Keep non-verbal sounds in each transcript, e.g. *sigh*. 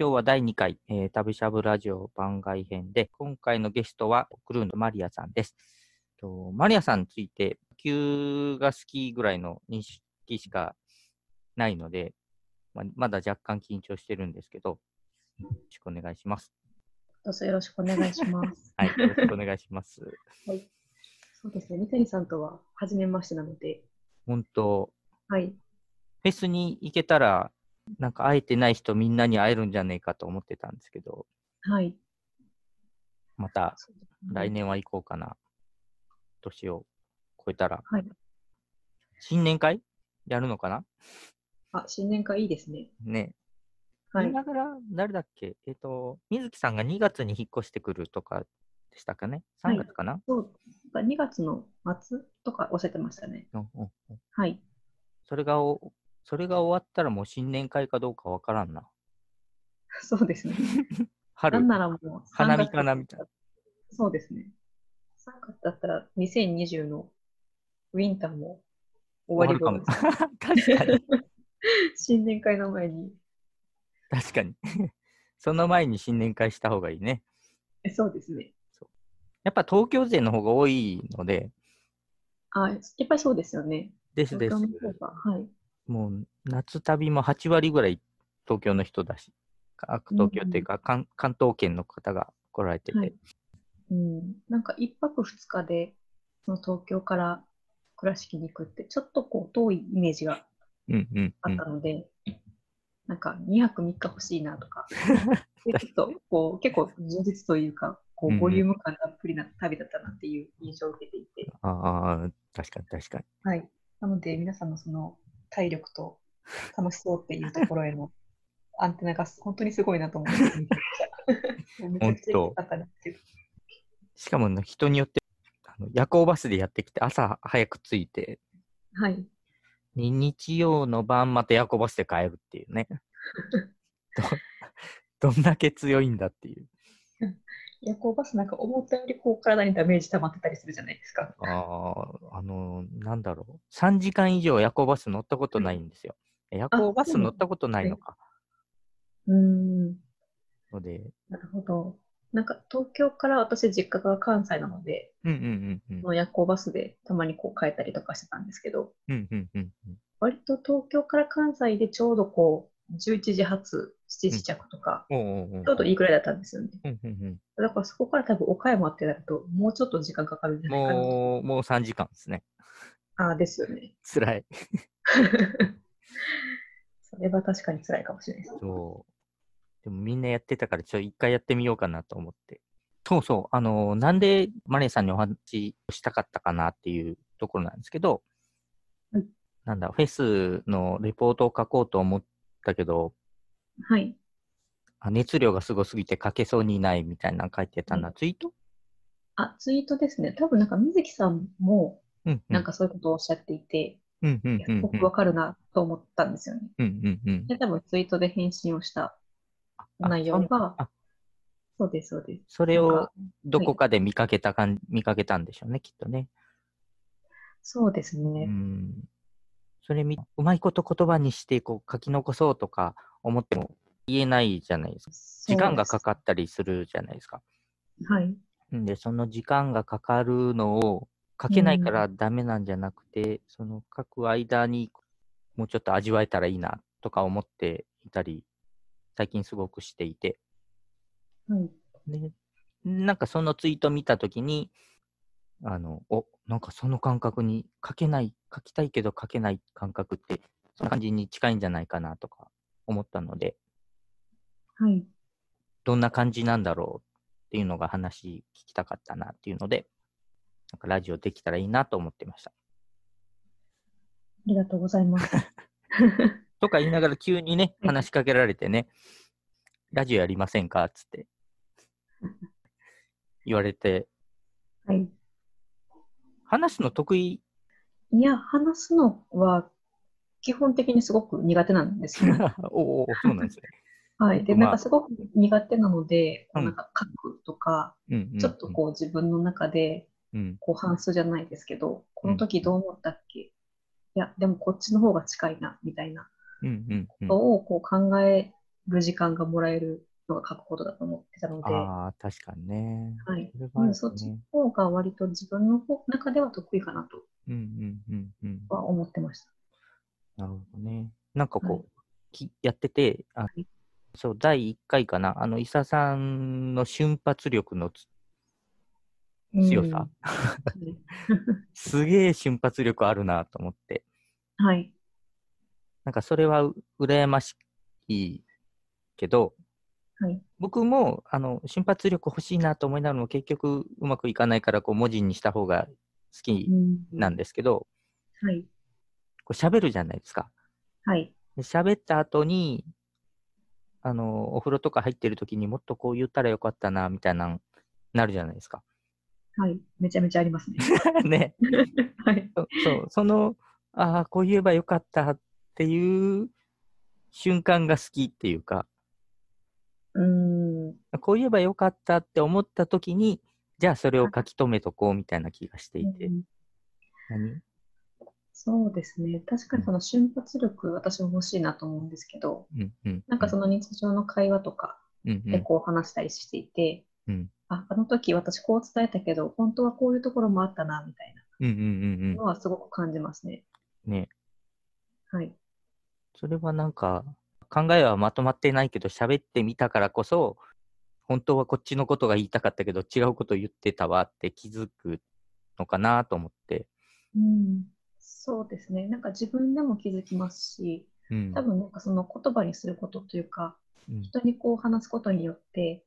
今日は第2回、えー、旅しゃぶラジオ番外編で、今回のゲストはクルーのマリアさんです。とマリアさんについて、野球が好きぐらいの認識しかないので、ままだ若干緊張してるんですけど、よろしくお願いします。どうぞよろしくお願いします。はい、よろしくお願いします。はい。そうですね、三谷さんとは初めましてなので。本当。はい。フェスに行けたら、なんか会えてない人みんなに会えるんじゃねえかと思ってたんですけど。はい。また、来年は行こうかな。年を超えたら。はい。新年会やるのかな？あ、新年会いいですね。ね。はい。だから、誰だっけ？えっ、ー、と、水木さんが2月に引っ越してくるとかでしたかね ?3 月かな、はい、そう。2月の末とかおっしゃってましたね。うんうんうん、はい。それがお、それが終わったらもう新年会かどうかわからんな。*laughs* そうですね。春。なんならもう、花見かなみたいな。そうですね。3月だったら2020のウィンターも終わり頃です。*laughs* 確かに。*laughs* 新年会の前に。確かに。その前に新年会した方がいいね。そうですね。やっぱ東京勢の方が多いので。あ、やっぱりそうですよね。ですです。はい。もう夏旅も8割ぐらい東京の人だし、東京っていうか、うん、関関東圏の方が来られてて。はい、うん、なんか1泊2日でその東京から倉敷に行くってちょっとこう遠いイメージがあったので、うんうんうん、なんか2泊3日欲しいなとか、*laughs* ちょっとこう結構充実というか、こうボリューム感たっぷりな旅だったなっていう印象を受けていて。うん、ああ、確かに確かに。はい。なので皆さんのその体力と楽しそうっていうところへのアンテナが本当にすごいなと思って。本当。しかも人によってあの夜行バスでやってきて朝早く着いて、はい。日曜の晩また夜行バスで帰るっていうねど。どんだけ強いんだっていう。夜行バスなんか思ったよりこう体にダメージ溜まってたりするじゃないですか。ああ、あのー、なんだろう。3時間以上夜行バス乗ったことないんですよ。夜行バス乗ったことないのか。うん。ので。なるほど。なんか東京から私実家が関西なので、うんうんうんうん、夜行バスでたまにこう帰ったりとかしてたんですけど、うんうんうんうん、割と東京から関西でちょうどこう11時発7時着とか、うん、ちょうどいいくらいだったんですよね。うんうんうん、だからそこから多分岡山ってなると、もうちょっと時間かかるんじゃないかなもう、もう3時間ですね。ああ、ですよね。辛い。*laughs* それは確かに辛いかもしれないです。そう。でもみんなやってたから、ちょっと一回やってみようかなと思って。そうそう、あの、なんでマネーさんにお話をしたかったかなっていうところなんですけど、うん、なんだ、フェスのレポートを書こうと思ったけど、はい。熱量がすごすぎて書けそうにないみたいなの書いてたんだ、ツイート？あ、ツイートですね。多分なんか水木さんも、なんかそういうことをおっしゃっていて、うんうんうんうん、僕わかるなと思ったんですよね。うんうんうん、で、多分ツイートで返信をした内容が、そうです、そうです。それをどこかで見かけたかん、はい、見かけたんでしょうね、きっとね。そうですね。うん。それみ、うまいこと言葉にしてこう書き残そうとか思っても言えないじゃないですか。時間がかかったりするじゃないですか。はい。で、その時間がかかるのを書けないからダメなんじゃなくて、うん、その書く間にもうちょっと味わえたらいいなとか思っていたり、最近すごくしていて。はい。で、なんかそのツイート見たときに、あの、お、なんかその感覚に書けない、書きたいけど書けない感覚って、その感じに近いんじゃないかなとか思ったので、はい。どんな感じなんだろうっていうのが話聞きたかったなっていうので、なんかラジオできたらいいなと思ってました。ありがとうございます。*laughs* とか言いながら急にね、話しかけられてね、ラジオやりませんかっつって言われて、はい。話すの得意？いや、話すのは基本的にすごく苦手なんですよ。*laughs* おお、そうなんですね。*laughs* はい。で、なんかすごく苦手なので、なんか書くとか、ちょっとこう自分の中で、こう反数じゃないですけど、この時どう思ったっけ？いや、でもこっちの方が近いな、みたいなことをこう考える時間がもらえるのが書くことだと思ってたので、ああ、確かにね。はい。そねうんそっちの方が割と自分の方中では得意かなとうんうんうんうん。は思ってました。なるほどね。なんかこう、はいきやってて、あいそう、第1回かな、あの、伊佐さんの瞬発力のつ強さ、うん *laughs* すげえ瞬発力あるなと思って、はい。なんかそれはう羨ましいけど、はい。僕もあの瞬発力欲しいなと思いながらも結局うまくいかないからこう文字にした方が好きうんなんですけど、はい。こう喋るじゃないですか。はい。で喋った後に、あの、お風呂とか入ってる時にもっとこう言ったらよかったな、みたいな、なるじゃないですか。はい。めちゃめちゃありますね。*laughs* ね。はい。そそう、その、ああ、こう言えばよかったっていう瞬間が好きっていうか、うーん。こう言えばよかったって思った時に、じゃあそれを書き留めとこうみたいな気がしていて。うん何？そうですね。確かにその瞬発力、私も欲しいなと思うんですけど、うんうん。なんかその日常の会話とかうんうんでこう話したりしていて、うんあ、あの時私こう伝えたけど、本当はこういうところもあったな、みたいうんうんうんなのはすごく感じますね。うん。ね。はい。それはなんか、考えはまとまってないけど、喋ってみたからこそ、本当はこっちのことが言いたかったけど、違うこと言ってたわって気づくのかなと思って。うん。そうですね。なんか自分でも気づきますし、うん。多分なんかその言葉にすることというか、うん人にこう話すことによって、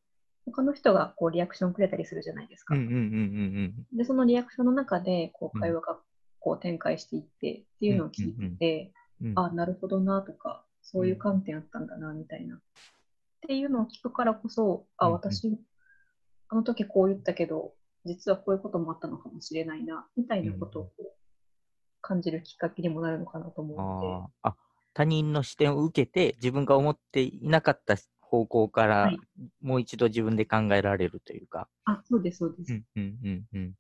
他の人がこうリアクションくれたりするじゃないですか。で、そのリアクションの中でこううん会話がこう展開していってっていうのを聞いて。あ、なるほどなとか、そういう観点あったんだなみたいな。っていうのを聞くからこそ、あ、私、あの時こう言ったけど、実はこういうこともあったのかもしれないな、みたいなことを感じるきっかけにもなるのかなと思うので、あ他人の視点を受けて、自分が思っていなかった方向から、はいもう一度自分で考えられるというか。あ、そうです、そうです。うんうんうんうん。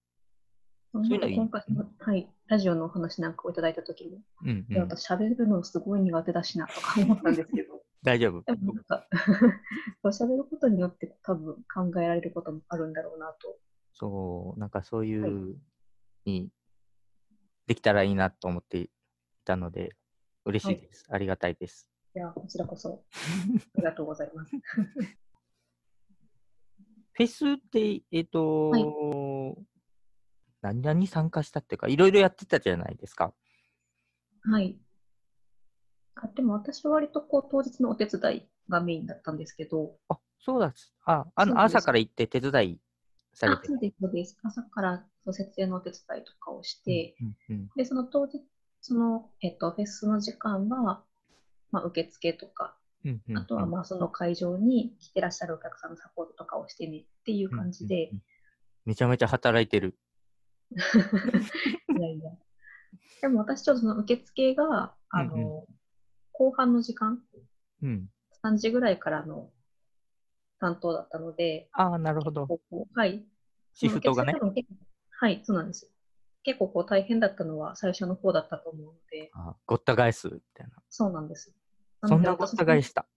そそうい今回の、はい、ラジオのお話なんかをいただいたときも、うんうん、私喋るのすごい苦手だしなとか思ったんですけど、*laughs* 大丈夫。でもなんか、*laughs* 喋ることによって多分考えられることもあるんだろうなと。そう、なんかそういはうにできたらいいなと思っていたので、嬉しいです。ありがたいです。いや、こちらこそ、*laughs* ありがとうございます。*laughs* フェスって、えっ、と、はい何々に参加したっていうか、いろいろやってたじゃないですか。はい。あでも私は割とこう当日のお手伝いがメインだったんですけど、あ、そうだ。あ、あの朝から行って手伝いされてあそうです、そうです。朝からそう設営のお手伝いとかをして、うんうんで、その当日、その、えっと、フェスの時間は、まあ、受付とか、うんうんあとはまあその会場に来てらっしゃるお客さんのサポートとかをしてねっていう感じで。うん、うんうん。めちゃめちゃ働いてる。*laughs* いやいや。でも私ちょっとその受付が、あの、うん後半の時間、うん。3時ぐらいからの担当だったので、ああ、なるほど。はい。シフトがねはい、そうなんです。結構こう大変だったのは最初の方だったと思うので、あごった返すみたいな。そうなんです。そんなごった返しした。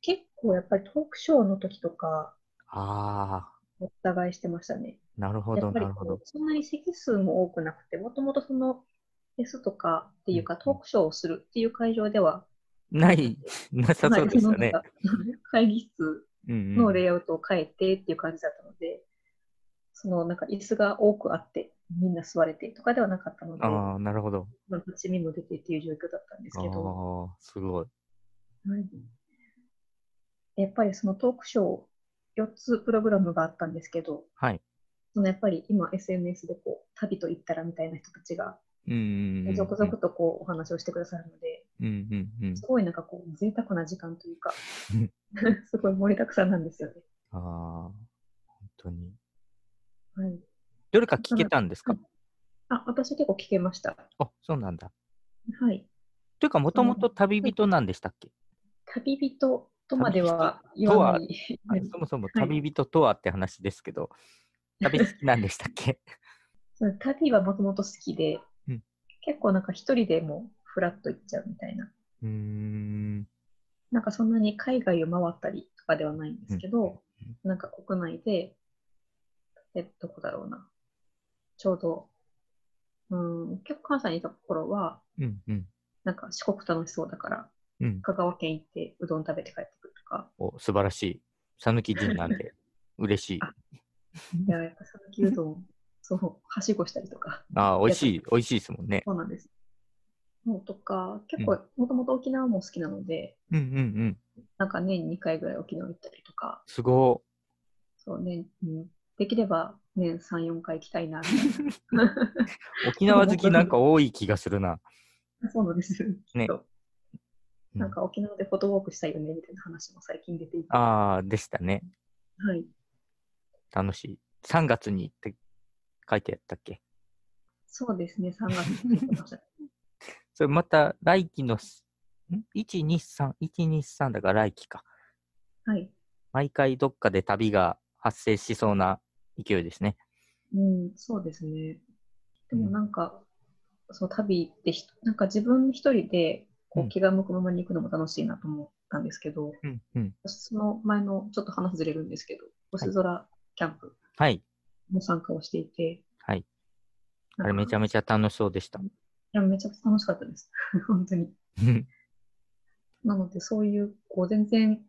結構やっぱりトークショーの時とか、ああ、ごった返してましたね。なるほど、やっぱりなるほど。そんなに席数も多くなくて、もともとそのフェスとかっていうか、うんトークショーをするっていう会場では、ない、なさそうですよね。*laughs* 会議室のレイアウトを変えてっていう感じだったので、そのなんか椅子が多くあって、みんな座れてとかではなかったので、ああ、なるほど。まあ立ち見も出てっていう状況だったんですけど、ああ、すごい。はいやっぱりそのトークショー、4つプログラムがあったんですけど、はい。そのやっぱり今 SNS でこう旅と言ったらみたいな人たちがうん。続々とこうお話をしてくださるので、うんうんうん。すごいなんかこう贅沢な時間というか、*laughs* すごい盛りだくさんなんですよね。ああ、本当に。はい、どれか聞けたんですか？あ、私結構聞けました。あ、そうなんだ。はい。というか、もともと旅人なんでしたっけ？旅人とまでは言わない。はいそもそもはい旅人とはって話ですけど、旅好きなんでしたっけ？*laughs* 旅はもともと好きで、うん結構なんか一人でもフラッと行っちゃうみたいな。うーん。なんかそんなに海外を回ったりとかではないんですけど、なんか国内で、え、どこだろうな。ちょうど、うん、結構関西にいた頃は、うんうん。なんか四国楽しそうだから、うん。香川県行ってうどん食べて帰ってくるとか、お、素晴らしい。讃岐人なんで、嬉しい。あいや、やっぱ讃岐うどん、そう、はしごしたりとか、ああ、美味しい、美味しいですもんね。そうなんです。もうとか、結構、もともと沖縄も好きなので、うんうんうん。なんか年2回ぐらい沖縄行ったりとか、すごそうね、うん、できれば年3、4回行きたいな、みたいい。沖縄好き *laughs* なんか多い気がするな。な。そうなんです。ねなんか沖縄でフォトウォークしたいよね、みたいな話も最近出ていて。ああ、でしたね。はい。楽しい。3月にって書いてあったっけ？そうですね、3月に行ってました。*laughs* それまた来期のす、ん ?1、2、3、1、2、3だから来期か。はい。毎回どっかで旅が発生しそうな勢いですね。うん、そうですね。でもなんか、そう、旅ってひ、なんか自分一人でこうんう気が向くままに行くのも楽しいなと思ったんですけど、うんうん。私その前のちょっと話ずれるんですけど、星空キャンプはい。も参加をしていて、はい。あれめちゃゃめちゃ楽しそうでした。いや、めちゃくちゃ楽しかったです。*laughs* 本当に。なので、そういう、こう、全然、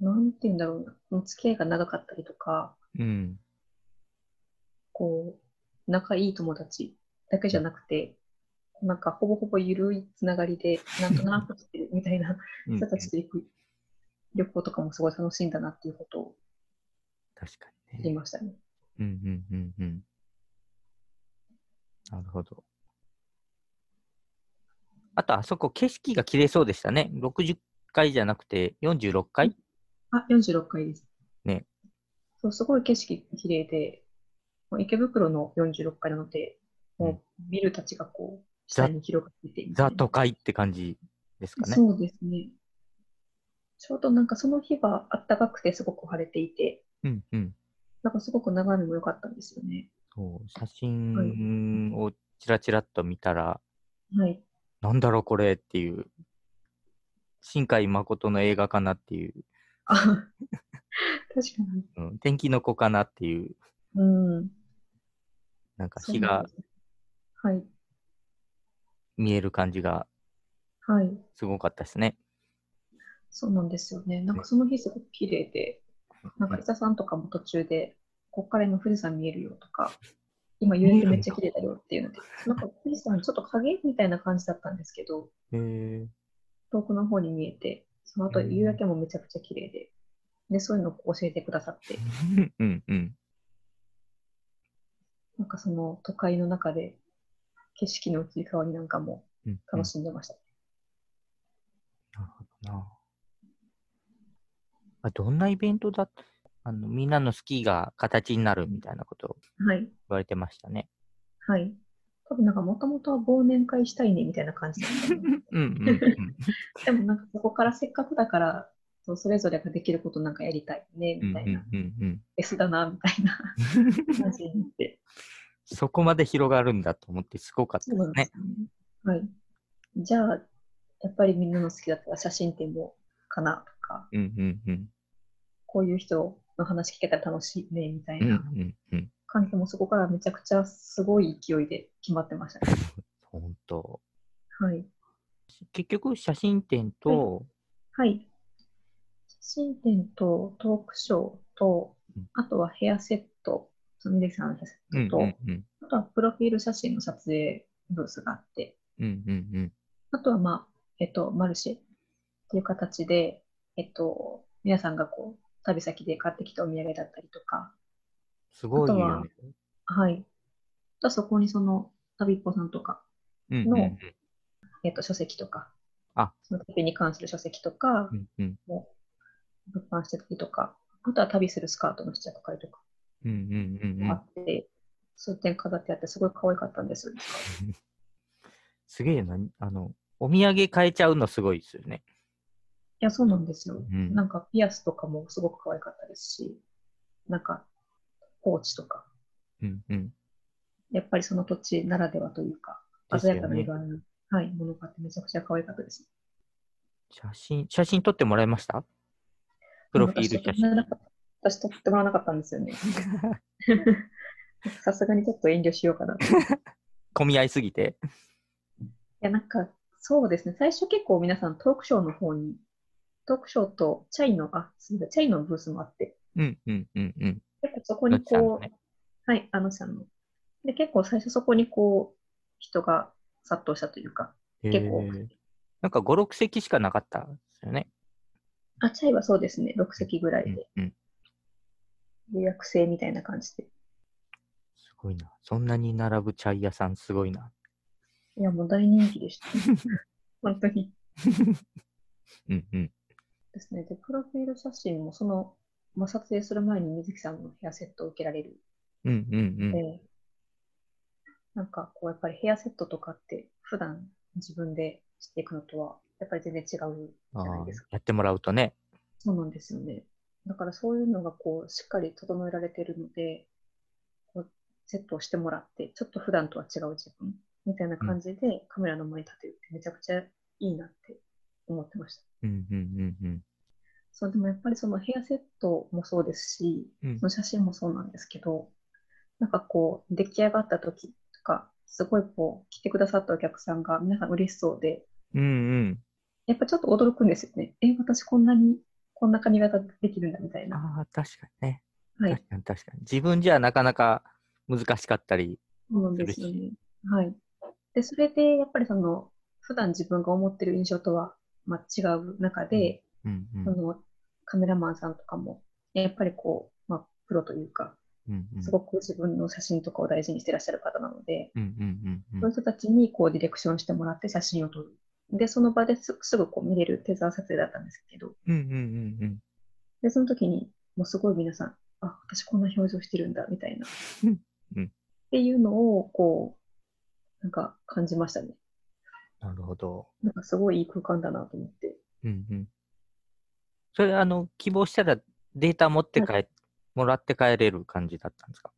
なんて言うんだろうな、お付き合いが長かったりとか、うん。こう、仲いい友達だけじゃなくて、なんかほぼほぼ緩いつながりで、なんとなく来てるみたいなうん人たちと行く旅行とかもすごい楽しいんだなっていうことを確かにね。言いましたね。うんうんうんうん。なるほど。あと、あそこ景色が綺麗そうでしたね。60階じゃなくて46階あ、46階です。ね。そう、すごい景色綺麗で、もう池袋の46階なので、もうビルたちがこう、下に広がっててみたいザな都会って感じですかね。そうですね。ちょうどなんかその日は暖かくてすごく晴れていて、うんうん。なんかすごく眺めも良かったんですよね。そう写真をちらちらっと見たら、はい。なんだろうこれっていう、新海誠の映画かなっていう、あ、*laughs* 確かに。うん、天気の子かなっていう、うん。なんか日がはい。見える感じがはい。すごかったですね。そうなんですよね。なんかその日すごく綺麗で、なんか伊佐さんとかも途中で、こっから今富士山見えるよとか、今夕焼けめっちゃ綺麗だよっていうので、なんか富士山ちょっと影みたいな感じだったんですけど、遠くの方に見えて、その後夕焼けもめちゃくちゃ綺麗で、で、そういうのを教えてくださって、*laughs* うんうん。なんかその都会の中で景色の移り変わりなんかもうんうん楽しんでました。なるほどな。あどんなイベントだあのみんなのスキーが形になるみたいなことをはい。言われてましたね。はい。多分なんかもともとは忘年会したいねみたいな感じだったので *laughs* うんうんうん。*laughs* でもなんかそこからせっかくだから、そうそれぞれができることなんかやりたいね、うんみたいな、うんうんうん S だな、みたいな感じになって。*laughs* そこまで広がるんだと思ってすごかったですね。すよね。はい。じゃあ、やっぱりみんなの好きだったら写真展もかなとか、うんうんうん。こういう人の話聞けたら楽しいね、みたいな。感じもそこからめちゃくちゃすごい勢いで決まってましたね。本当。はい。結局写真展と、はい。写真展とトークショーとうん、あとはヘアセット、そのみさんのヘアセうんットと。あとはプロフィール写真の撮影ブースがあって、うんうんうん。あとはまあ、えっと、マルシェっていう形で、えっと、皆さんがこう、旅先で買ってきたお土産だったりとか、すごいね。はい。あそこにその、旅っぽさんとか、うんうんのえっと、書籍とか、あその旅に関する書籍とかうんうんも物販してたりとか、あとは旅するスカートの試着会とかうんうんうんうんあって、数点飾ってあって、すごい可愛かったんですよ。*laughs* すげえな。あの、お土産買えちゃうのすごいですよね。いや、そうなんですよ。うんなんか、ピアスとかもすごく可愛かったですし、なんか、ポーチとか、うんうん。やっぱりその土地ならではというか、鮮やかな色合いの、はい、ものがあってめちゃくちゃ可愛かったです。写真、写真撮ってもらいました？プロフィール写真。私撮ってもらわなかったんですよね。*laughs* さすがにちょっと遠慮しようかな。*laughs* 混み合いすぎて。いや、なんか、そうですね。最初結構皆さんトークショーの方に、トークショーとチャイの、あ、すみません、チャイのブースもあって。うんうんうんうん。結構そこにこう、ね、はい、あのさんの。で、結構最初そこにこう、人が殺到したというか、結構。なんか5、6席しかなかったですよね。あ、チャイはそうですね、6席ぐらいで。うん、うん、予約制みたいな感じで。すごいな。そんなに並ぶチャイ屋さんすごいな。いや、もう大人気でした、*laughs* 本当に。う *laughs* んうん。ですね。で、プロフィール写真もその、まあ、撮影する前に水木さんのヘアセットを受けられる。うんうんうん。で、なんかこう、やっぱりヘアセットとかって普段自分でしていくのとは、やっぱり全然違うじゃないですか。やってもらうとね。そうなんですよね。だからそういうのがこう、しっかり整えられているので、こうセットをしてもらって、ちょっと普段とは違う自分みたいな感じでカメラの前に立てるってめちゃくちゃいいなって思ってました。うんうんうんうん。そう、でもやっぱりそのヘアセットもそうですし、うん、その写真もそうなんですけど、なんかこう、出来上がった時とか、すごいこう、来てくださったお客さんが皆さん嬉しそうで、うんうん。やっぱちょっと驚くんですよね。え、私こんなに、こんな髪型できるんだみたいな。ああ、確かにね。はい。確かに確かに。自分じゃなかなか難しかったりそうなんですよね。はい。で、それで、やっぱりその、普段自分が思ってる印象とは、まあ、違う中で、うんうん、そのカメラマンさんとかも、やっぱりこう、まあ、プロというか、うんうん、すごく自分の写真とかを大事にしてらっしゃる方なので、うんうんうん、そういう人たちにこうディレクションしてもらって写真を撮る。で、その場ですすぐこう見れるテザー撮影だったんですけど、うんうんうんうん、で、その時に、もうすごい皆さん、あ、私こんな表情してるんだ、みたいな。*laughs* うん、っていうのを、こう、なんか感じましたね。なるほど。なんかすごいいい空間だなと思って。うんうん。それ、あの、希望したらデータ持って帰、はい、もらって帰れる感じだったんですか？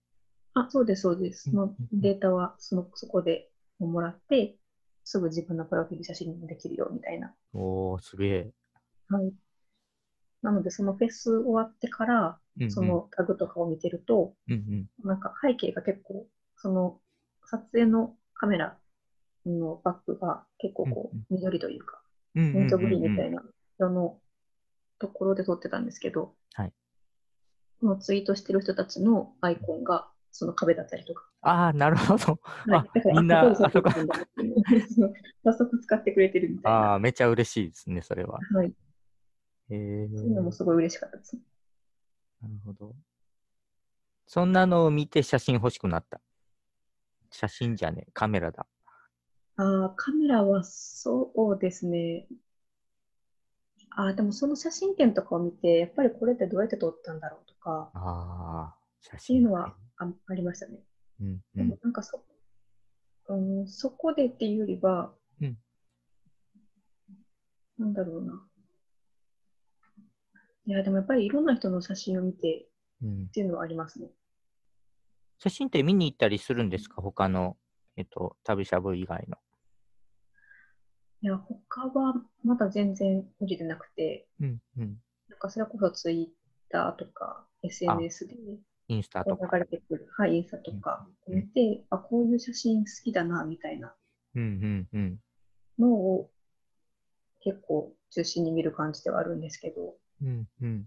あ、そうです、そうです。そのデータはそのそこでもらって、すぐ自分のプロフィール写真にもできるよみたいな。おー、すげえ。はい。なので、そのフェス終わってから、うんうん、そのタグとかを見てると、うんうん、なんか背景が結構、その撮影のカメラのバッグが結構こう、緑というか、ミントグリーンみたいな色のところで撮ってたんですけど、はい。このツイートしてる人たちのアイコンがその壁だったりとか。ああ、なるほど。はい、みんな、あそこ。早速使ってくれてるみたいな。ああ、めちゃ嬉しいですね、それは。はい。へえ。そういうのもすごい嬉しかったです。なるほど。そんなのを見て写真欲しくなった。写真じゃねカメラだ。ああ、カメラはそうですね。あでもその写真展とかを見て、やっぱりこれってどうやって撮ったんだろうとか、あ写真っていうのはあありましたね。うん、うん、でもなんかそ、うん、そこでっていうよりは、うん、なんだろうな。いや、でもやっぱりいろんな人の写真を見てっていうのはありますね。うん、写真って見に行ったりするんですか？他の、えっと、旅しゃぶ以外の。いや、他はまだ全然無理でなくて、うんうん、なんかそれこそツイッターとか SNS でインスタとか。流れてくる、はい、インスタとか見て、うん、あ、こういう写真好きだな、みたいな。のを結構中心に見る感じではあるんですけど、うんうん、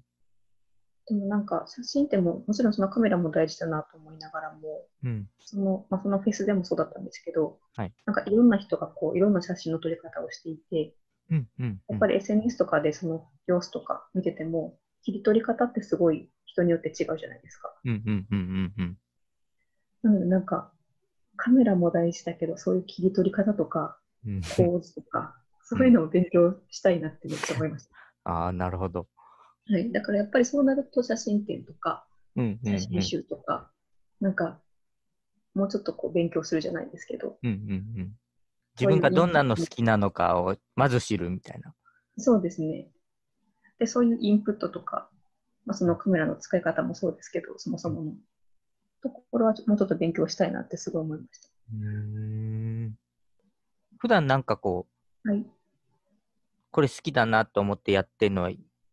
でもなんか写真ってももちろんそのカメラも大事だなと思いながらも、うん、そのまあ、そのフェスでもそうだったんですけど、はい、なんかいろんな人がこういろんな写真の撮り方をしていて、うんうんうん、やっぱり SNS とかでその様子とか見てても切り取り方ってすごい人によって違うじゃないですか。うんうんうんうん、なのでなんかカメラも大事だけどそういう切り取り方とか構図とか、そういうのを勉強したいなってめっちゃ思いました。*laughs* ああなるほど。はい、だからやっぱりそうなると写真展とか、うんうんうん、写真集とか、なんか、もうちょっとこう勉強するじゃないですけど、うんうんうん、自分がどんなの好きなのかをまず知るみたいな。そうですね。で、そういうインプットとか、まあ、そのカメラの使い方もそうですけど、そもそもの。ところはもうちょっと勉強したいなってすごい思いました。うん。普段なんかこう、はい、これ好きだなと思ってやってるのは、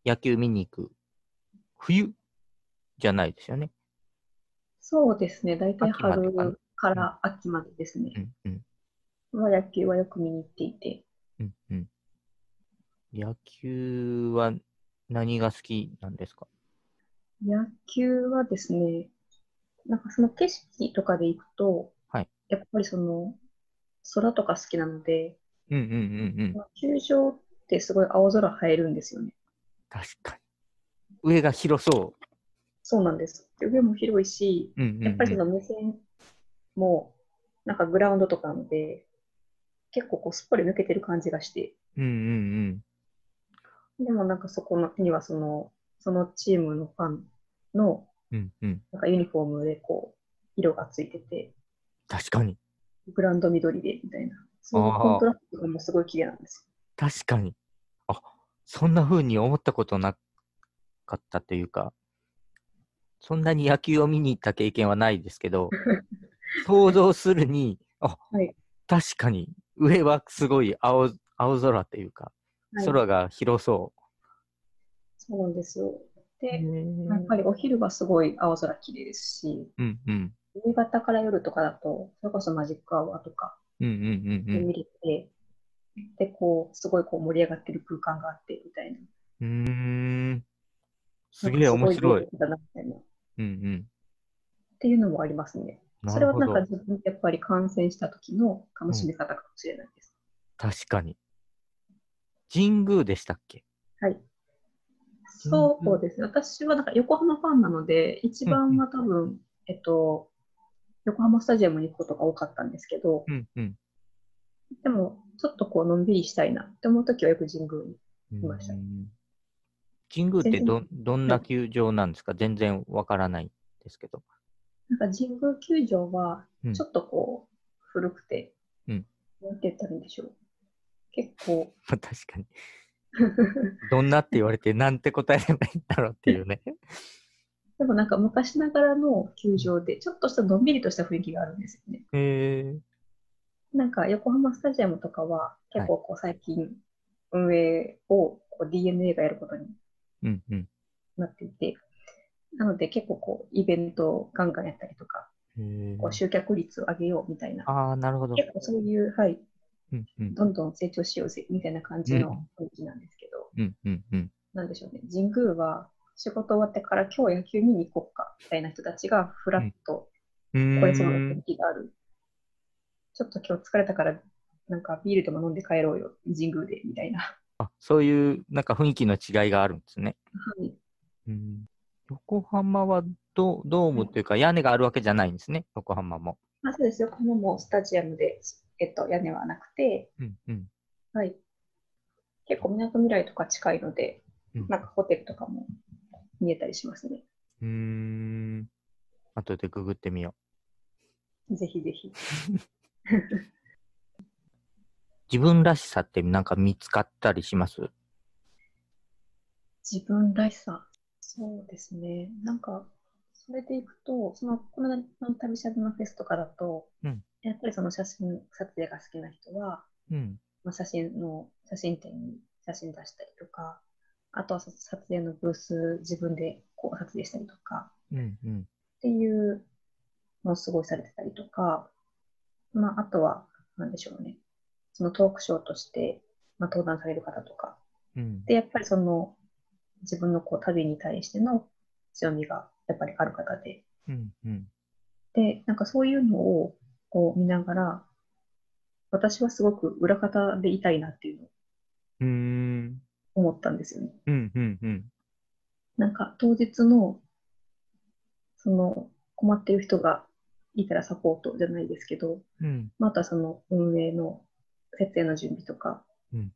野球見に行く。冬じゃないですよね。そうですね。大体春から秋までですね。うんうん、は野球はよく見に行っていて。うんうん、野球は何が好きなんですか？野球はですね、なんかその景色とかで行くと、はい、やっぱりその空とか好きなので、うんうんうんうん、球場ってすごい青空映えるんですよね。確かに。上が広そう。そうなんです。上も広いし、うんうんうん、やっぱりその目線もなんかグラウンドとかなので、結構こうすっぽり抜けてる感じがして。うんうんうん、でもなんかそこのにはそのそのチームのファンの、なんかユニフォームでこう、色がついてて、確かに。グランド緑でみたいな。そのコントラストもすごい綺麗なんですよ。確かに。あ、そんな風に思ったことなかったというか、そんなに野球を見に行った経験はないですけど、*laughs* 想像するに、あ、はい、確かに、上はすごい青青空というか、空が広そう。そうなんですよ。で、やっぱりお昼はすごい青空綺麗ですし、うんうん、夕方から夜とかだと、それこそマジックアワーとかで見れて、で、こう、すごいこう盛り上がってる空間があってみたいな。うん。すげえ面白い。だなみたいな。うんうん。っていうのもありますね。それはなんか自分やっぱり感染した時の楽しみ方かもしれないです。うん、確かに。神宮でしたっけ？はい。そうですね。私はなんか横浜ファンなので、一番は多分、えっと、横浜スタジアムに行くことが多かったんですけど、うんうん、でも、ちょっとこう、のんびりしたいなって思うときはよく神宮にいました。神宮ってどどんな球場なんですか、全然わからないですけど。なんか神宮球場は、ちょっとこう、古くて、うん、なんて言ったらいいんでしょう。結構。*laughs* 確かに。*laughs* どんなって言われて、なんて答えればいいんだろうっていうね。*laughs* でもなんか昔ながらの球場で、ちょっとしたのんびりとした雰囲気があるんですよね。へなんか横浜スタジアムとかは結構こう最近運営をこう DNA がやることになっていて、なので結構こうイベントをガンガンやったりとか、こう集客率を上げようみたいな。あなるほど。結構そういう、はい、うんうん、どんどん成長しようぜみたいな感じの雰囲気なんですけど、うんうんうん、なんでしょうね、神宮は仕事終わってから今日野球見に行こうかみたいな人たちがふらっとこれその雰囲気がある。ちょっと今日疲れたからなんかビールでも飲んで帰ろうよ、神宮でみたいな。あそういうなんか雰囲気の違いがあるんですね。はい、うん横浜はドドームというか屋根があるわけじゃないんですね、横浜も。あそうです、横浜もスタジアムでえっと、屋根はなくて、うんうん、はい。結構、みなとみらいとか近いので、うん、なんかホテルとかも見えたりしますね。うん。後でググってみよう。ぜひぜひ。*laughs* *laughs* 自分らしさってなんか見つかったりします？自分らしさ？そうですね。なんか、それでいくと、その、この旅しゃぶのフェスとかだと、うん、やっぱりその写真撮影が好きな人は、うん、まあ、写真の、写真展に写真出したりとか、あとは撮影のブース自分でこう撮影したりとか、うんうん、っていうのをすごいされてたりとか、まあ、あとは、なんでしょうね、そのトークショーとして、まあ、登壇される方とか、うん、で、やっぱりその自分のこう旅に対しての強みがやっぱりある方で、うんうん、で、なんかそういうのをこう見ながら、私はすごく裏方でいたいなっていうのを思ったんですよね。うんうんうん、なんか当日のその困ってる人がいたらサポートじゃないですけど、うん、またその運営の設営の準備とか、うん、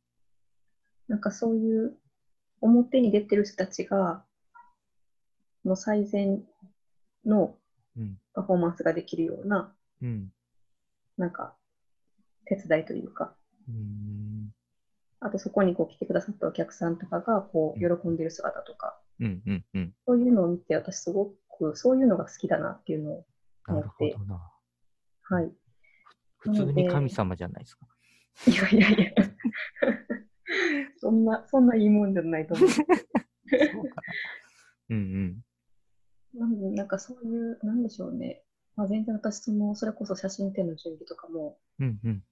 なんかそういう表に出てる人たちがの最善のパフォーマンスができるような、うん、なんか、手伝いというか、うん。あとそこにこう来てくださったお客さんとかがこう喜んでる姿とか、うん。うん。うん、そういうのを見て、私すごくそういうのが好きだなっていうのを思って。はい。普通に神様じゃないですか。いやいやいや。*laughs* そんな、そんないいもんじゃないと思う。*laughs* そうかうんうん。なんで、なんかそういう、なんでしょうね。まあ、全然私、その、それこそ写真展の準備とかも、うんうん。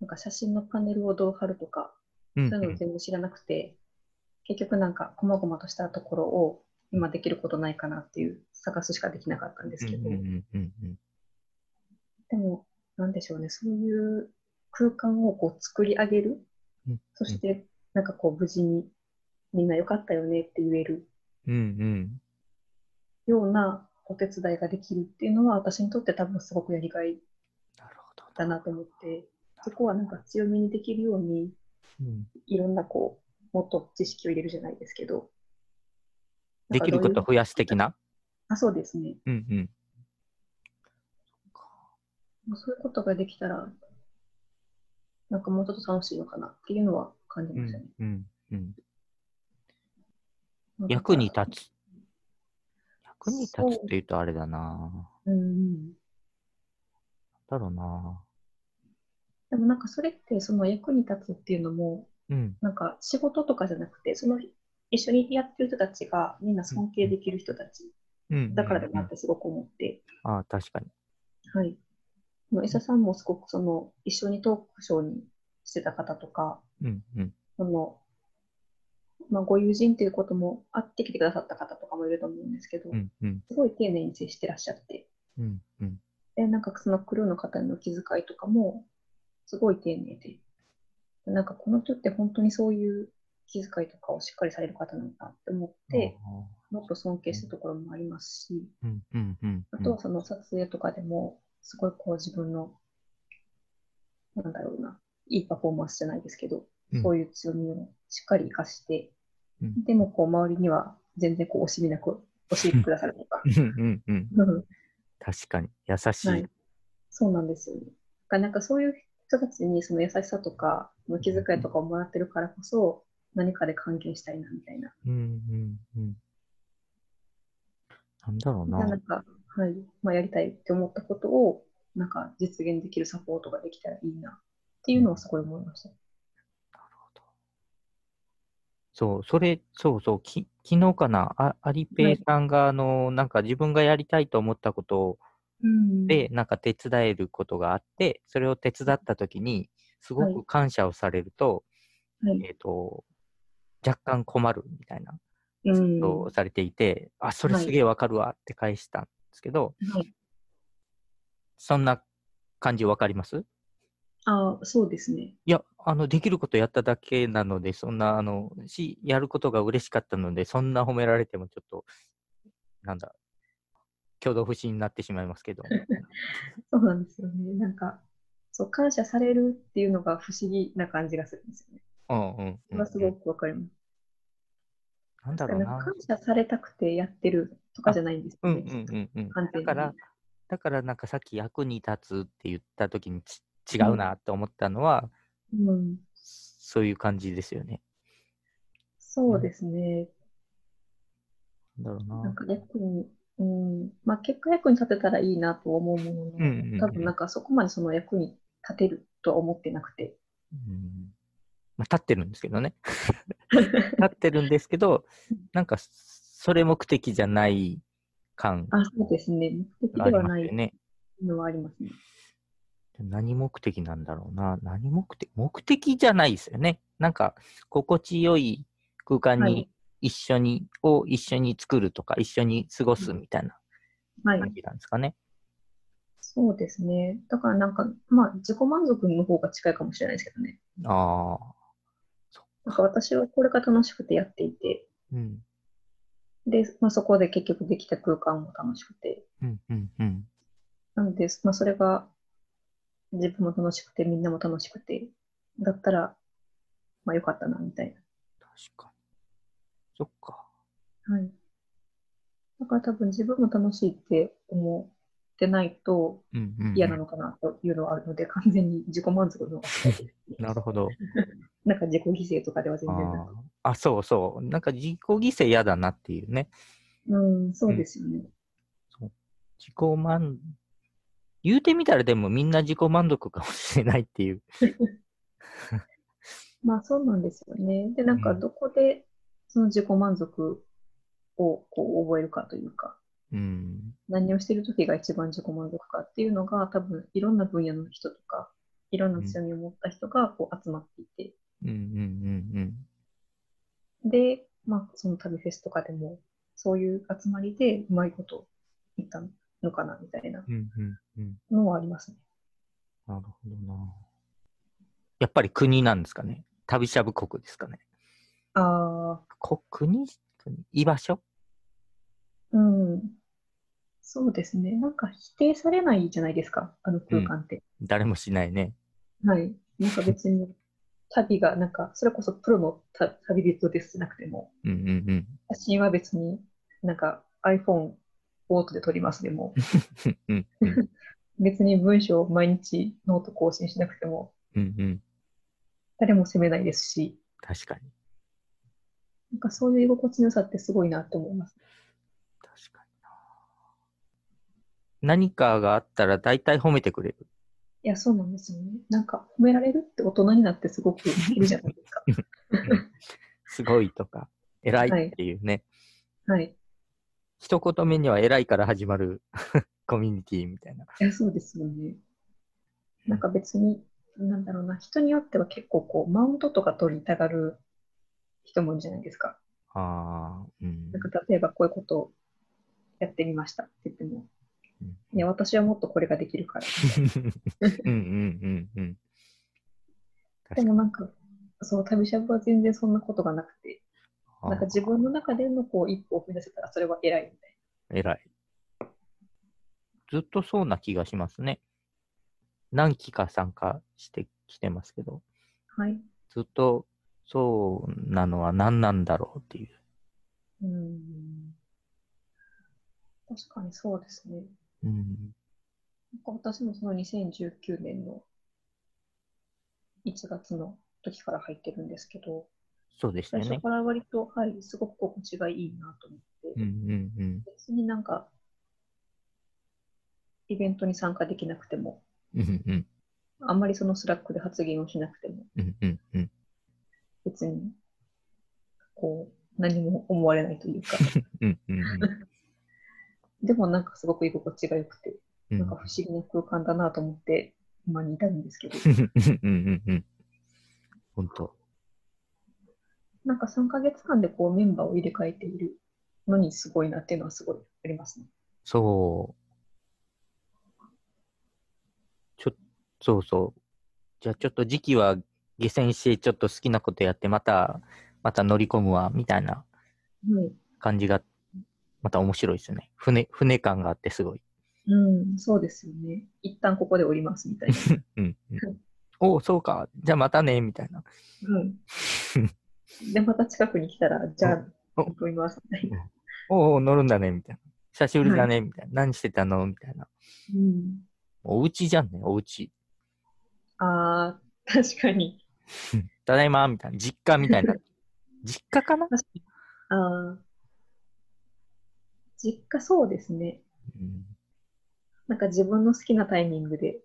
なんか写真のパネルをどう貼るとか、うんそういうの全部知らなくて、結局なんか、細々としたところを、今できることないかなっていう、探すしかできなかったんですけど、うんうんうんうんでも、なんでしょうね、そういう空間をこう作り上げる、うん。そして、なんかこう、無事にみんな良かったよねって言える。うんうん。ようなお手伝いができるっていうのは、私にとって多分すごくやりがい。だなと思って、そこはなんか強みにできるように、うん。いろんなこう、もっと知識を入れるじゃないですけど。できること増やす的な？あ、そうですね。うんうん。もうそういうことができたら、なんかもうちょっと楽しいのかなっていうのは感じうんましたね。うんうん。まあだ役に立つ。役に立つって言うとあれだな。うんうん。だろうな。でもなんかそれってその役に立つっていうのも、うん。なんか仕事とかじゃなくて、その一緒にやってる人たちがみんな尊敬できる人たちうん。だからだなってすごく思って、ああ、確かに。はい。あの、伊佐さんもすごくその一緒にトークショーにしてた方とか、うんうん。その、まあ、ご友人っていうこともあってきてくださった方とかもいると思うんですけど、うんうん。すごい丁寧に接してらっしゃって、うんうん。で、なんかそのクルーの方への気遣いとかも、すごい丁寧で、でなんかこの人って本当にそういう気遣いとかをしっかりされる方なんだって思って、もっと尊敬したところもありますし、うんうんうん。あとはその撮影とかでも、すごいこう自分の、なんだろうな、いいパフォーマンスじゃないですけど、うんそういう強みをしっかり活かして、うんでもこう周りには全然こう惜しみなく教えてくださるとか。*laughs* うんうんうん。うん確かに。優しい。はい、そうなんですよね。なんかそういう人たちにその優しさとか、気遣いとかをもらってるからこそ、何かで還元したいなみたいな。うんうんうん。なんだろうな。なんか、はい、まあ、やりたいって思ったことを、なんか実現できるサポートができたらいいなっていうのはすごい思いました。なるほど。そう、それ、そうそう、き昨日かな、あアリペイさんが、あの、なんか自分がやりたいと思ったことうんで、なんか手伝えることがあって、それを手伝ったときに、すごはいく感謝をされると、はいえっ、と、若干困るみたいなうんことをされていて、あ、それはいすげえわかるわって返したんですけど、はい、そんな感じわかります？あそうですね。いや、あの、できることやっただけなので、そんな、あの、し、やることが嬉しかったので、そんな褒められてもちょっと、なんだ、挙動不審になってしまいますけど。*laughs* そうなんですよね。なんか、そう、感謝されるっていうのが不思議な感じがするんですよね。うんうんそれはすごくわかります。なんだろうな。感謝されたくてやってるとかじゃないんですうんうよね。んうんうん。完全にだから、だからなんかさっき役に立つって言った時にち違うなって思ったのは、うん、そういう感じですよね。そうですね。なんだろうな。なんか役に、うん、まあ結果役に立てたらいいなと思うものの、うんうんうん多分なんかそこまでその役に立てるとは思ってなくて。うんまあ、立ってるんですけどね。*laughs* *laughs* 立ってるんですけど、なんか、それ目的じゃない感あ、そうですね。目的ではない。のはありますね。何目的なんだろうな。何目的目的じゃないですよね。なんか、心地よい空間にはい一緒に、を一緒に作るとか、一緒に過ごすみたいなはい。感じなんですかね。そうですね。だからなんか、まあ自己満足の方が近いかもしれないですけどね。ああ。なんか私はこれが楽しくてやっていて、うん。で、まあ、そこで結局できた空間も楽しくて、うん、うん、うん。なので、まあ、それが自分も楽しくて、みんなも楽しくて、だったら、まあよかったな、みたい確かに。そっか。な。はい。だから多分自分も楽しいって思ってないとうん、うんうん。嫌なのかなというのはあるので、完全に自己満足のなるほど。*laughs* なんか自己犠牲とかでは全然なく。あそうそう。なんか自己犠牲嫌だなっていうね。うん、そうですよね。自己満、言うてみたらでもみんな自己満足かもしれないっていう。*laughs* まあそうなんですよね。で、なんかどこでその自己満足をこう覚えるかというか、うん、何をしてる時が一番自己満足かっていうのが多分いろんな分野の人とか、いろんな強みを持った人がこう集まっていて、うんうんうんうん、で、まあその旅フェスとかでもそういう集まりでうまいこと言ったのかなみたいなのはありますね。なるほどな。やっぱり国なんですかね？旅しゃぶ国ですかね？ああ。国？居場所？うん。そうですね。なんか否定されないじゃないですか、あの空間って。うん、誰もしないね。はい。なんか別に旅が、なんか、それこそプロの旅人ですなくても、うんうんうん、写真は別になんか iPhone ボートで撮りますでも、うんうん、*laughs* 別に文章を毎日ノート更新しなくても、うんうん、誰も責めないですし、確かに。なんかそういう居心地の良さってすごいなって思います。確かにな。何かがあったら大体褒めてくれる。いや、そうなんですよね。なんか褒められるって大人になってすごくいいじゃないですか。すごいとか、偉いっていうね。はい。はい、一言目には偉いから始まる *laughs* コミュニティみたいな。いや、そうですよね。なんか別に、なんだろうな、人によっては結構こう、マウントとか取りたがる人もいるじゃないですか。ああ、うん。なんか例えばこういうことをやってみましたって言っても、うん、いや、私はもっとこれができるから。*laughs* うんうんうんうん。でもなんか、そう、旅しゃぶは全然そんなことがなくて、なんか自分の中でのこう一歩を踏み出せたらそれは偉いみたいな。偉い。ずっとそうな気がしますね。何期か参加してきてますけど、はい。ずっとそうなのは何なんだろうっていう。うん。確かにそうですね。うん。私もその2019年の1月の時から入ってるんですけど、そうですね。最初から割と、はい、すごく心地がいいなと思って、うんうんうん、別になんか、イベントに参加できなくても、うんうん、あんまりその Slack で発言をしなくても、うんうんうん、別に、こう、何も思われないというか。*laughs* うんうん、でもなんかすごく居心地が良くて、なんか不思議な空間だなと思って、今に至るんですけど。本当。なんか3ヶ月間でこうメンバーを入れ替えているのにすごいなっていうのはすごいありますね。そう。ちょ、そうそう。じゃあちょっと時期は下船してちょっと好きなことやってまた、また乗り込むわ、みたいな感じが、また面白いですよね。船、船感があってすごい。うん、そうですよね。一旦ここで降りますみたいな。*laughs* うん、うん。おそうか。じゃあまたね、みたいな。うん。で、また近くに来たら、じゃあ、乗りますみたいな。おお、乗るんだね、みたいな。久しぶりだね、みたいな。何してたの？みたいな。うん。お家じゃんね、お家。ああ、確かに。*laughs* ただいま、みたいな。実家みたいな。*laughs* 実家かな？ああ。実家そうですね。うん、なんか自分の好きなタイミングで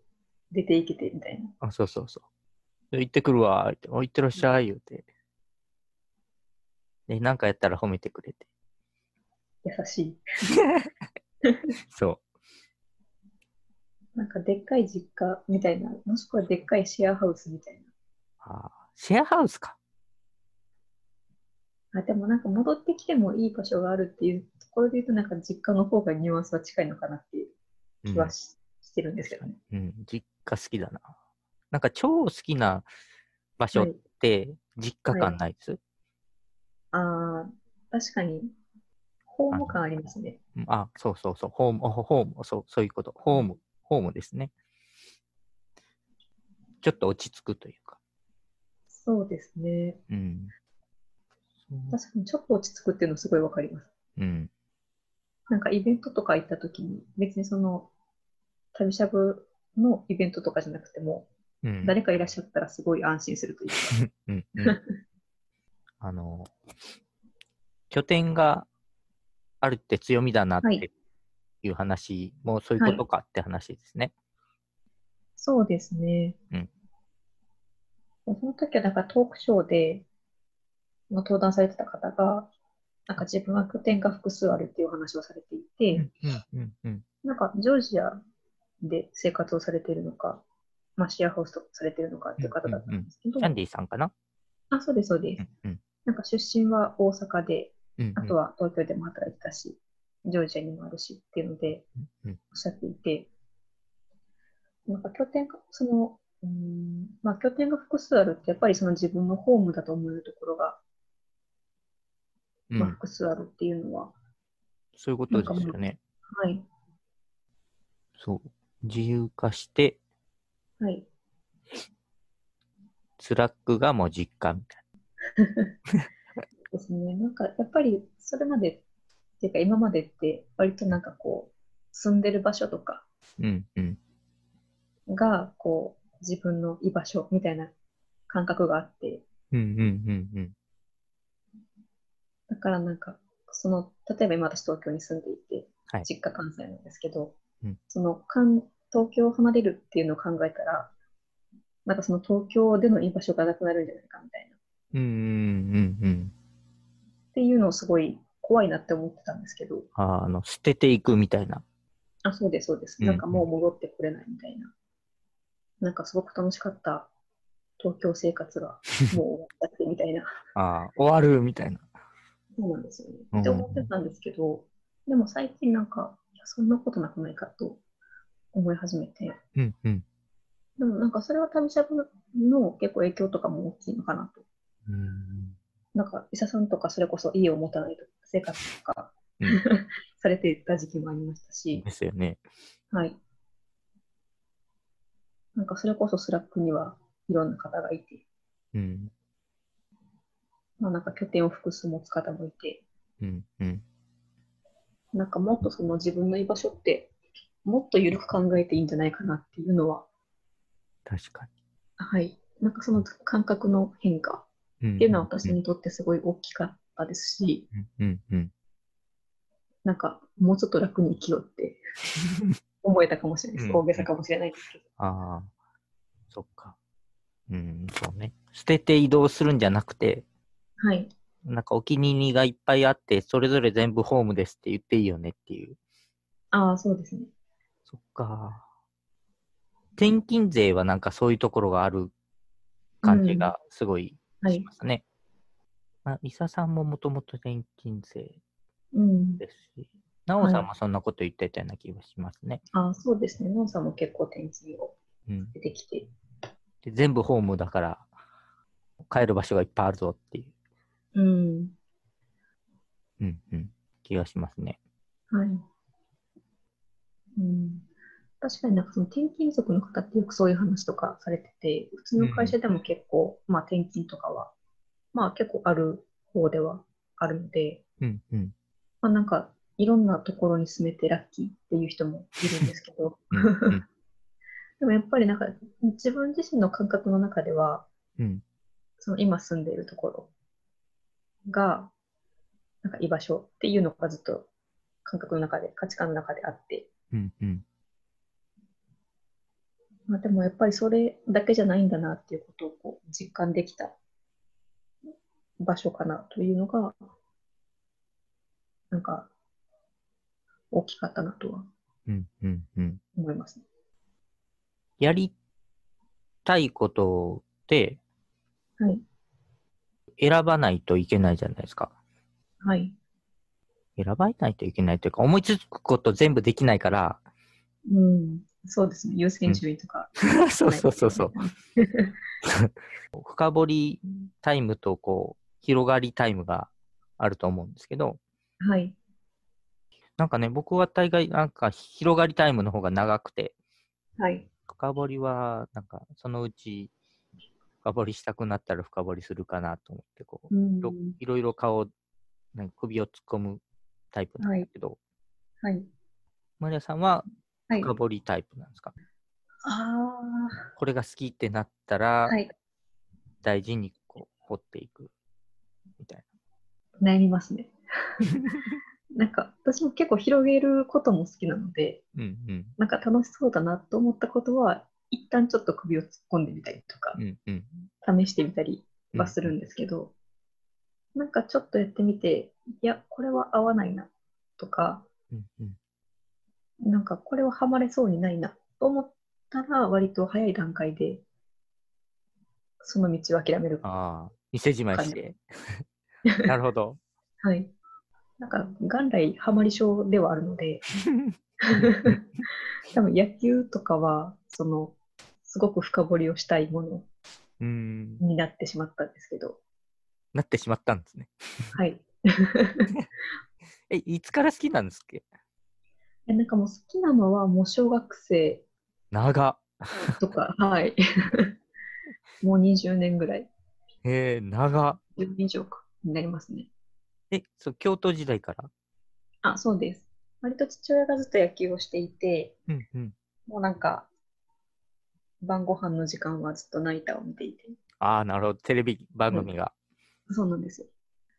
出ていけてみたいな。あ、そうそうそう。行ってくるわ、って、お、行ってらっしゃい、言うて。で、なんかやったら褒めてくれて。優しい。*laughs* そう。なんかでっかい実家みたいな、もしくはでっかいシェアハウスみたいな。ああ、シェアハウスか。あ、でもなんか戻ってきてもいい場所があるっていうところで言うと、なんか実家の方がニュアンスは近いのかなっていう気はしうん、してるんですけどね。うん、実家好きだな。なんか超好きな場所って実家感ないです、はいああ、確かに、ホーム感ありますね。あそうそうそう、ホーム、ホーム、そう、そういうこと。ホーム、ホームですね。ちょっと落ち着くというか。そうですね。うん。確かに、ちょっと落ち着くっていうのすごいわかります。うん。なんかイベントとか行った時に、別にその、旅しゃぶのイベントとかじゃなくても、うん、誰かいらっしゃったらすごい安心するというか。うんうん *laughs* あの、拠点があるって強みだなっていう話も、はい、そういうことかって話ですね。はい、そうですね。うん。その時はなんかトークショーで、まあ、登壇されてた方が、なんか自分は拠点が複数あるっていう話をされていて、なんかジョージアで生活をされているのか、まあ、シェアハウスとかされているのかっていう方だったんですけど、キャンディーさんかな？あ、そうです、そうです。うんうん。なんか出身は大阪で、あとは東京でも働いてたし、ジョージアにもあるしっていうので、うんおっしゃっていて、なんか拠点が、その、うーん、まあ拠点が複数あるって、やっぱりその自分のホームだと思えるところが、うんまあ複数あるっていうのは、そういうことですよね。はい、そう。自由化して、はい。 Slack がもう実家みたいですね。なんかやっぱりそれまで、っていうか今までって割となんかこう、住んでる場所とかな。うんうん。が、こう、自分の居場所みたいな感覚があって、うんうんうんうん。だからなんか、その、例えば今私東京に住んでいて、はい実家関西なんですけど、うんその関東京を離れるっていうのを考えたら、なんかその東京での居場所がなくなるんじゃないかみたいな、っうんうんうんうん。ていうのをすごい怖いなって思ってたんですけど、あーあの、捨てていくみたいな。あ、そうです、そうです。うんなんかもう戻ってこれないみたいな。なんかすごく楽しかった東京生活がもう終わったってみたいな。*laughs* ああ、終わるみたいな。そうなんですよね。うんって思ってたんですけど、でも最近なんか、いやそんなことなくないかと思い始めて、うんうん。でもなんかそれは旅しゃぶの結構影響とかも大きいのかなと。うんなんか、医者さんとかそれこそ家を持たないと生活とかうん *laughs* されていた時期もありましたし、ですよね。はい。なんかそれこそ Slack にはいろんな方がいて、うんまあなんか拠点を複数持つ方もいて、うんうん。なんかもっとその自分の居場所ってもっと緩く考えていいんじゃないかなっていうのは、確かはい。なんかその感覚の変化に。っっていうのは私にとってすごい大きかったですし、うんうんうん。なんかもうちょっと楽に生きようって *laughs* 思えたかもしれないです。うん大げさかもしれないですけど。ああ、そっか。うん、そうね。捨てて移動するんじゃなくて、はい。なんかお気に入りがいっぱいあって、それぞれ全部ホームですって言っていいよねっていう。ああ、そうですね。そっか。転勤税はなんかそういうところがある感じがすごいはい。しますね。まあ、伊佐さんももともと転勤税うん。ですし、奈緒さんもそんなこと言ってたような気がしますね。ああ、そうですね。ノンさんも結構転勤をうん出てきて。で。全部ホームだから、帰る場所がいっぱいあるぞっていう、うん。うんうん、気がしますね。はい。うん。確かになんかその転勤族の方ってよくそういう話とかされてて、うちの会社でも結構、まあ転勤とかは、まあ結構ある方ではあるので、うんうん。まあなんかいろんなところに住めてラッキーっていう人もいるんですけど、うんうん *laughs* でもやっぱりなんか自分自身の感覚の中では、うんその今住んでいるところが、なんか居場所っていうのがずっと感覚の中で、価値観の中であって、うんうんまあでもやっぱりそれだけじゃないんだなっていうことをこう実感できた場所かなというのが、なんか大きかったなとはうんうんうん。思いますね。やりたいことってはい。選ばないといけないじゃないですか。はい。選ばないといけないというか、思いつくこと全部できないから、うん。そうですね。優先順位とか。*laughs* そうそうそうそう。*laughs* 深掘りタイムとこう、広がりタイムがあると思うんですけど、はい。なんかね、僕は大概なんか広がりタイムの方が長くて、はい。深掘りはなんかそのうち深掘りしたくなったら深掘りするかなと思って、こう、うん。ろいろいろ顔、なんか首を突っ込むタイプなんだけど、はい。マリアさんははい。深掘りタイプなんですか、あこれが好きってなったあ。ら、はい。大事にこう掘っていくみたい悩みますね。*laughs* なんか、私も結構広げることも好きなので、な。うんうん。なんか楽しそうだなと思ったことは、一旦ちょっと首を突っ込んでみたりとか、うんうん。試してみたりはするんですけど、うん、なんかちょっとやってみて、いや、これは合わないなとか、うんうん、なんかこれはハマれそうにないなと思ったら、割と早い段階でその道を諦める。ああ、店じまいして。なるほど。*laughs* はい。なんか、元来ハマり症ではあるので、*laughs* 多分野球とかは、その、すごく深掘りをしたいものになってしまったんですけど。なってしまったんですね。はい。*laughs* え、いつから好きなんですっけ？えなんかもう好きなのはもう小学生。長とか、はい。*laughs* もう20年ぐらい。へえ、長。10年以上か、になりますね。え、そう、京都時代から？あ、そうです。割と父親がずっと野球をしていて、うんうん、もうなんか、晩ご飯の時間はずっとナイターを見ていて。ああ、なるほど。テレビ番組が、うん、そうなんですよ。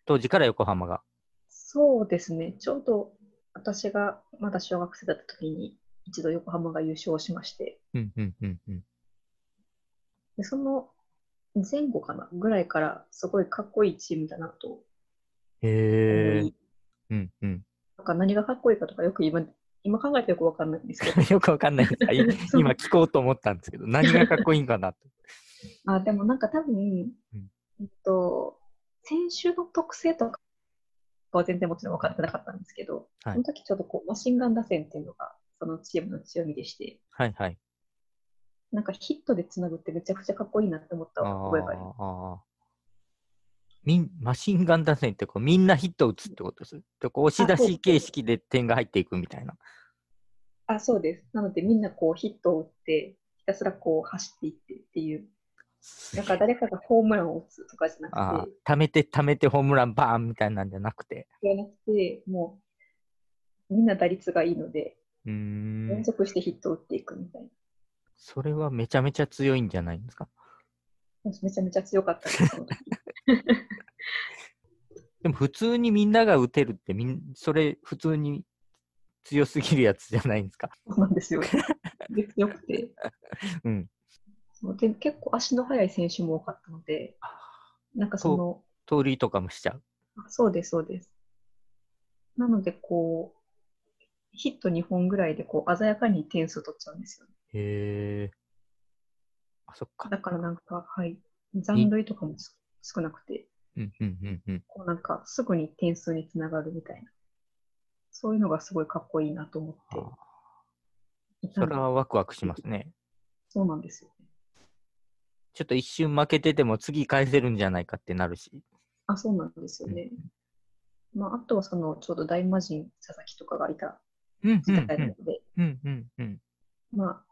当時から横浜が。そうですね。ちょうど私がまだ小学生だった時に一度横浜が優勝しまして。うんうんうんうん。で、その前後かなぐらいからすごいかっこいいチームだなとへえ。うんうん。なんか何がかっこいいかとかよく今今考えてよくわかんないんですけど。*laughs* よくわかんないです *laughs* 今聞こうと思ったんですけど、何がかっこいいんかなと。*laughs* あ、でもなんか多分、うん、えっと、選手の特性とかは全然もちろん分かってなかったんですけど、はい、その時ちょっとこうマシンガン打線っていうのがそのチームの強みでして、はいはい。なんかヒットでつなぐってめちゃくちゃかっこいいなって思った覚えがあります。みんマシンガン打線ってこうみんなヒット打つってことですでこう押し出し形式で点が入っていくみたいな。あ、そうです。なのでみんなこうヒットを打って、ひたすらこう走っていってっていう。だから誰かがホームランを打つとかじゃなくて。ためてためてホームランバーンみたいなんじゃなくて。じゃなくて、もうみんな打率がいいので、うん連続してヒットを打っていくみたいな。それはめちゃめちゃ強いんじゃないですか？めちゃめちゃ強かったです。でも普通にみんなが打てるってみん、それ普通に強すぎるやつじゃないんですか？そうなんですよ。で強くて。*laughs* うん。そうで結構足の速い選手も多かったので、なんかその。盗塁とかもしちゃう？そうです、そうです。なので、こう、ヒット2本ぐらいでこう鮮やかに点数取っちゃうんですよ、ね。へえ。あ、そっか。だからなんか、はい。残塁とかも少なくて、うんうんうんうん、こうなんかすぐに点数につながるみたいな、そういうのがすごいかっこいいなと思って。それはワクワクしますね。そうなんですよ、ね。ちょっと一瞬負けてても次返せるんじゃないかってなるし。あ、そうなんですよね。うん、まあ、あとはそのちょうど大魔神佐々木とかがいた時代なので、まあ、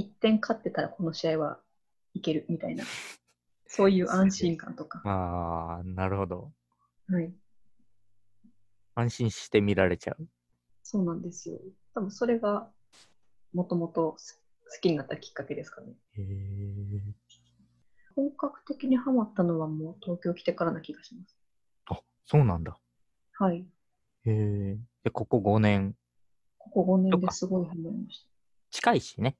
1点勝ってたらこの試合はいけるみたいなそういう安心感とか。*laughs* ああ、なるほど。はい。安心して見られちゃう。そうなんですよ。多分それがもともと好きになったきっかけですかね。へえ。本格的にハマったのはもう東京来てからな気がします。あ、そうなんだ。はい。へえ。で、ここ5年。ここ5年ですごいハマりました。近いしね。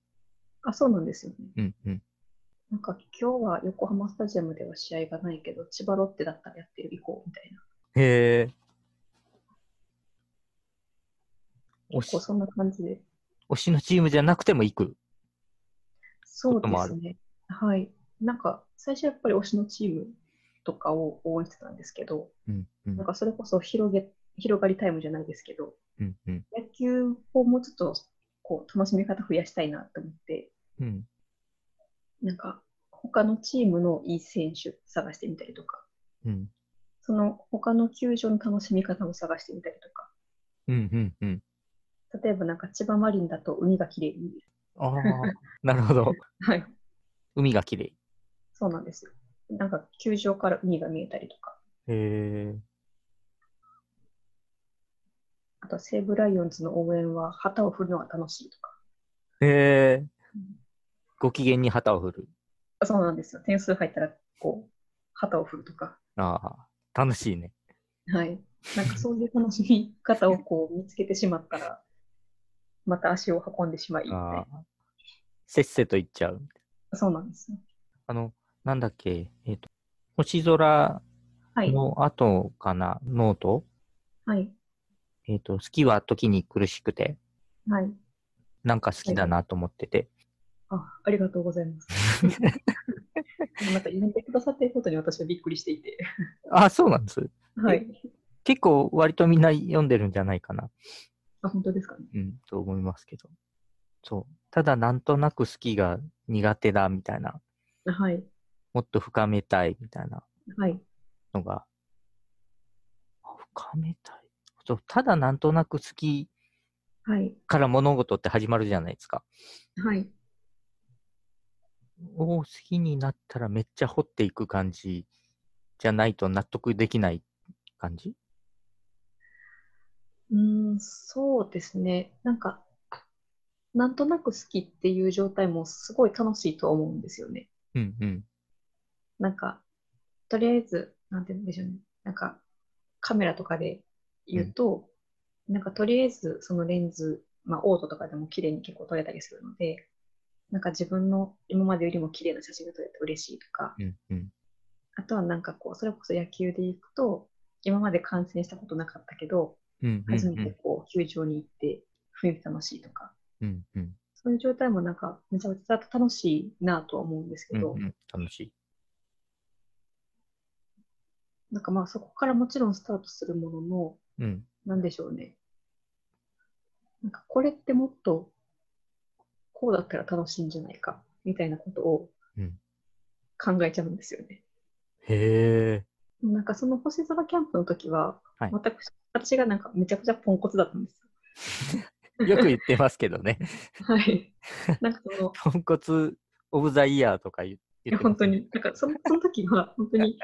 あ、そうなんですよね。うんうん。なんか今日は横浜スタジアムでは試合がないけど、千葉ロッテだったらやってる行こうみたいな。へえ。結構そんな感じで。推しのチームじゃなくても行くそうですね。はい。なんか最初やっぱり推しのチームとかを応援してたんですけど、うんうん、なんかそれこそ広げ広がりタイムじゃないですけど、うんうん、野球をもうちょっとこう楽しみ方増やしたいなと思って、うん、なんか、他のチームのいい選手探してみたりとか、うん、その他の球場の楽しみ方を探してみたりとか、うんうんうん、例えばなんか千葉マリンだと海がきれいに見える。ああ、なるほど。*laughs* はい。海がきれい。そうなんですよ。なんか球場から海が見えたりとか。へえ。あと西武ライオンズの応援は旗を振るのが楽しいとか。へえ。ご機嫌に旗を振る。そうなんですよ。点数入ったら、こう、旗を振るとか。ああ、楽しいね。はい。なんかそういう楽しみ方をこう見つけてしまったら、また足を運んでしまい、あせっせと行っちゃう。そうなんですあの、なんだっけ、えっ、と、星空はい。の後かな、ノート？はい。えっ、と、好きは時に苦しくて、はい。なんか好きだなと思ってて。あ、ありがとうございます。*laughs* なんか読んでくださっていることに私はびっくりしていて。あ、そうなんです。はい。結構割とみんな読んでるんじゃないかな。あ、本当ですかね。うん、と思いますけど。そう。ただなんとなく好きが苦手だみたいな、はい。もっと深めたいみたいなはい。のが、あ深めたい。そう、ただなんとなく好きはい。から物事って始まるじゃないですか。はい。を好きになったらめっちゃ掘っていく感じじゃないと納得できない感じ？うーん、そうですね。なんか、なんとなく好きっていう状態もすごい楽しいと思うんですよね。うんうん。なんか、とりあえず、なんて言うんでしょうね。なんか、カメラとかで言うと、なんかとりあえずそのレンズ、まあオートとかでも綺麗に結構撮れたりするので、なんか自分の今までよりも綺麗な写真が撮れて嬉しいとか、うんうん。あとはなんかこう、それこそ野球で行くと、今まで観戦したことなかったけど、うんうん初めてこう、球場に行って雰囲気楽しいとか、うんうん。そういう状態もなんかめちゃめちゃ楽しいなとは思うんですけど、うんうん。楽しい。なんかまあそこからもちろんスタートするものの、うん。なんでしょうね。なんかこれってもっとこうだったら楽しいんじゃないかみたいなことをうん考えちゃうんですよね。へえ。なんかその星空キャンプの時は、はい全く私がなんかめちゃくちゃポンコツだったんですよ *laughs* く言ってますけどね。よ。はい。*laughs* なんかその、ポンコツオブザイヤーとか言ってますや本当に、なんかそのその時は本当に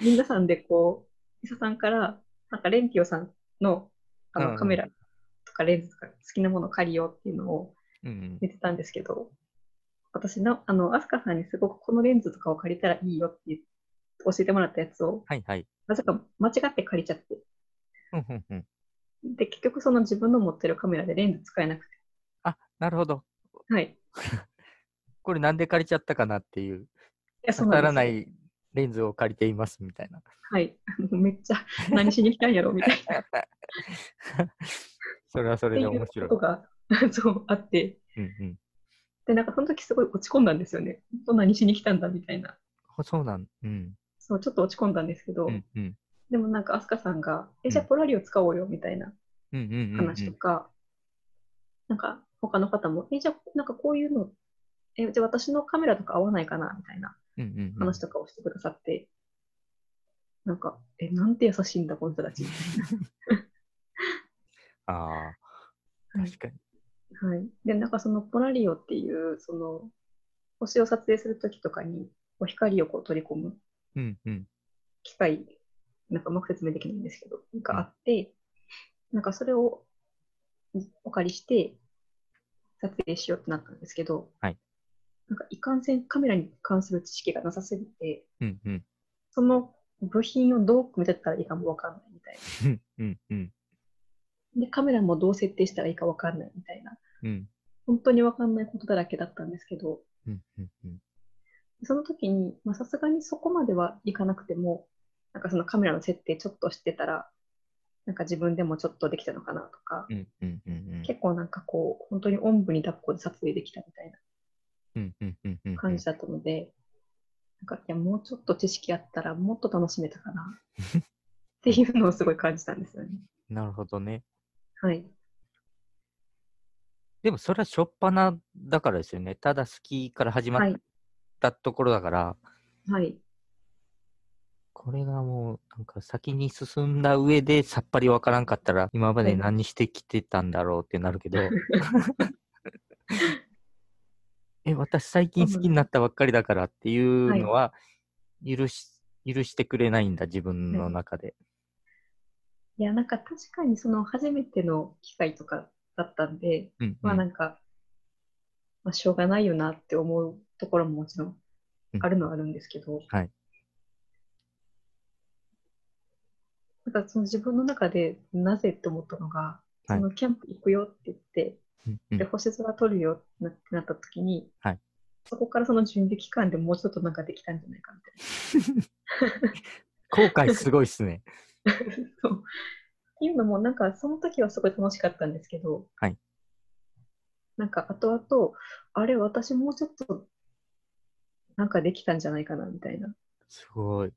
皆さんでこう、伊佐さんから、なんかレンピオさんのあうんうんのカメラとかレンズとか好きなものを借りようっていうのをうん言ってたんですけど、私の、あの、アスカさんにすごくこのレンズとかを借りたらいいよって教えてもらったやつを、はいはい。なぜか間違って借りちゃって、うんうんうん。で、結局その自分の持ってるカメラでレンズ使えなくて、あ、なるほど。はい。*laughs* これなんで借りちゃったかなっていう、いや、そうならないレンズを借りていますみたいな。はい。*laughs* めっちゃ何しに来たんやろみたいな。*laughs* それはそれで面白い。とが *laughs* そうあって、うんうんで、なんかその時すごい落ち込んだんですよね。本当何しに来たんだみたいな。あ。そうなん、うん。そう、ちょっと落ち込んだんですけど、うんうん。でもなんかアスカさんが、え、じゃあうんポラリを使おうよみたいな。話とか、なんか他の方も、え、じゃあなんかこういうの、え、じゃあ私のカメラとか合わないかなみたいな話とかをしてくださって、なんか、え、なんて優しいんだ、この人たち。み *laughs* ああ、たいな確かに。はい。はい。で、なんかそのポラリオっていう、その、星を撮影するときとかに、こう光をこう取り込むうんうん。機械、なんかうまく説明できないんですけど、があって、なんかそれをお借りして撮影しようってなったんですけど、はいなんかいかんせんカメラに関する知識がなさすぎて、うんうん。その部品をどう組み立てたらいいかもわかんないみたいうんうんうん。な。で、カメラもどう設定したらいいかわかんないみたいな。うん本当にわかんないことだらけだったんですけど、うんうんうん。その時に、まあさすがにそこまではいかなくても、なんかそのカメラの設定ちょっとしてたら、なんか自分でもちょっとできたのかなとか、うんうんうんうん。結構なんかこう、本当におんぶに抱っこで撮影できたみたいな感じだったので、なんか、いや、もうちょっと知識あったらもっと楽しめたかな *laughs* っていうのをすごい感じたんですよね。なるほどね。はい。でもそれはしょっぱなだからですよね。ただ好きから始まっはい。たところだから、はい。これがもうなんか先に進んだ上でさっぱりわからんかったら、今まではい何してきてたんだろうってなるけど、*laughs* え、私最近好きになったばっかりだからっていうのは、許し、許してくれないんだ、自分の中で。いや、なんか確かにその初めての機会とかだったんで、うん、まあなんか、まあしょうがないよなって思うところももちろんあるのはあるんですけど、はい。なんかその自分の中でなぜって思ったのが、はい。そのキャンプ行くよって言って、うんうんで、星空撮るよってなった時に、はいそこからその準備期間でもうちょっとなんかできたんじゃないかみたいな。後悔すごいっすね。そうっていうのも、なんかその時はすごい楽しかったんですけど、はい。なんか後々、あれ、私もうちょっとなんかできたんじゃないかなみたいな。すごい。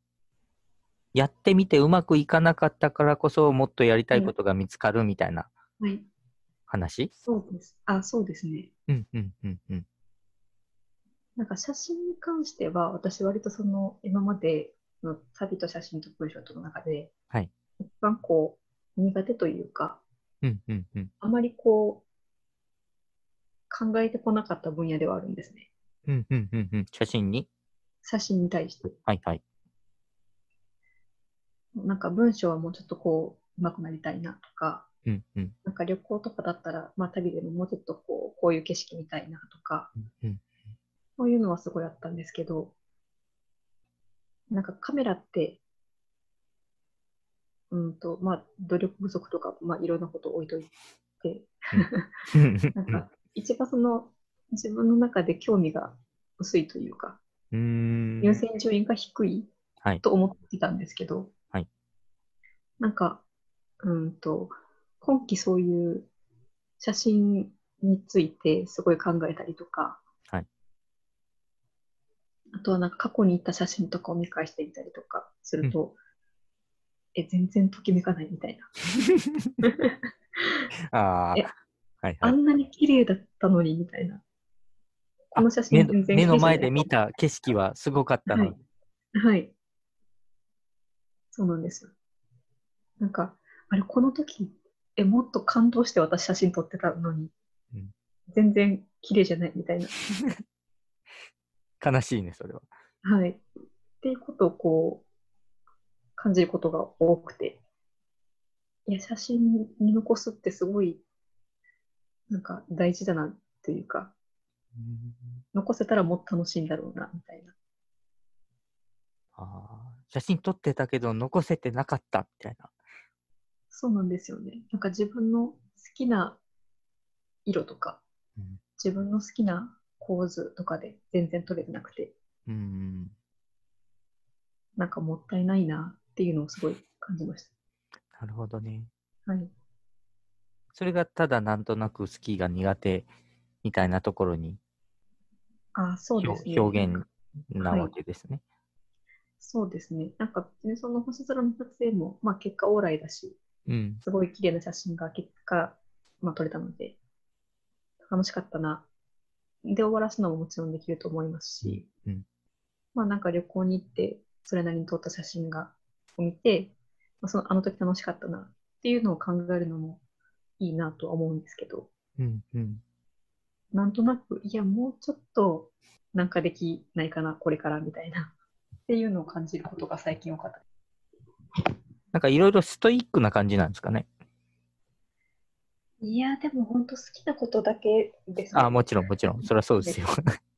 やってみてうまくいかなかったからこそ、もっとやりたいことが見つかるみたいなはい。話？そうです。あ、そうですね。うんうんうんうん。なんか写真に関しては、私割とその今までの旅と写真と文章との中で、はい一番こう苦手というか、うんうんうん。あまりこう考えてこなかった分野ではあるんですね。うんうんうんうん。写真に？写真に対して。はいはい。なんか文章はもうちょっとこう上手くなりたいなとか、うんうんなんか旅行とかだったら、まあ旅でももうちょっとこうこういう景色見たいなとか、うんうん。そういうのはすごいあったんですけど、なんかカメラって、うんと、まあ、努力不足とか、まあ、いろんなこと置いといて、なんか、一番その、自分の中で興味が薄いというか。優先順位が低いはいと思っていたんですけど、はいなんか、うんと、今期そういう写真についてすごい考えたりとか、はいあとはなんか過去に行った写真とかを見返してみたりとかすると、え、全然ときめかないみたいな。*laughs* あはいはい。あんなに綺麗だったのにみたいな。この写真全然目の前で見た景色はすごかったのに。はい。そうなんですよ。なんか、あれ、この時、え、もっと感動して私写真撮ってたのに、うん全然綺麗じゃないみたいな。悲しいね、それは。はい。っていうことをこう、感じることが多くて。いや、写真に残すってすごい、なんか大事だなというか、残せたらもっと楽しいんだろうな、みたいな。あー写真撮ってたけど残せてなかったみたいな。そうなんですよね。なんか自分の好きな色とか、うん自分の好きな構図とかで全然撮れてなくて、うん。なんかもったいないなっていうのをすごい感じましなるほどね。た。はい。それがただなんとなくスキーが苦手みたいなところにあ、そうですね。表現なわけですね。そうですね。なんか別にその星空の撮影も、まあ結果オーライだし、うん。すごい綺麗な写真が結果、まあ撮れたので、楽しかったな。で終わらすのももちろんできると思いますし、うん。まあなんか旅行に行って、それなりに撮った写真が、を見て、まあ、そのあの時楽しかったなっていうのを考えるのもいいなとは思うんですけど、うん。うん。なんとなく、いや、もうちょっとなんかできないかな、これからみたいな、っていうのを感じることが最近多かった。なんかいろいろストイックな感じなんですかね？いや、でも本当好きなことだけですね。あもちろんもちろん。そりゃそうですよ。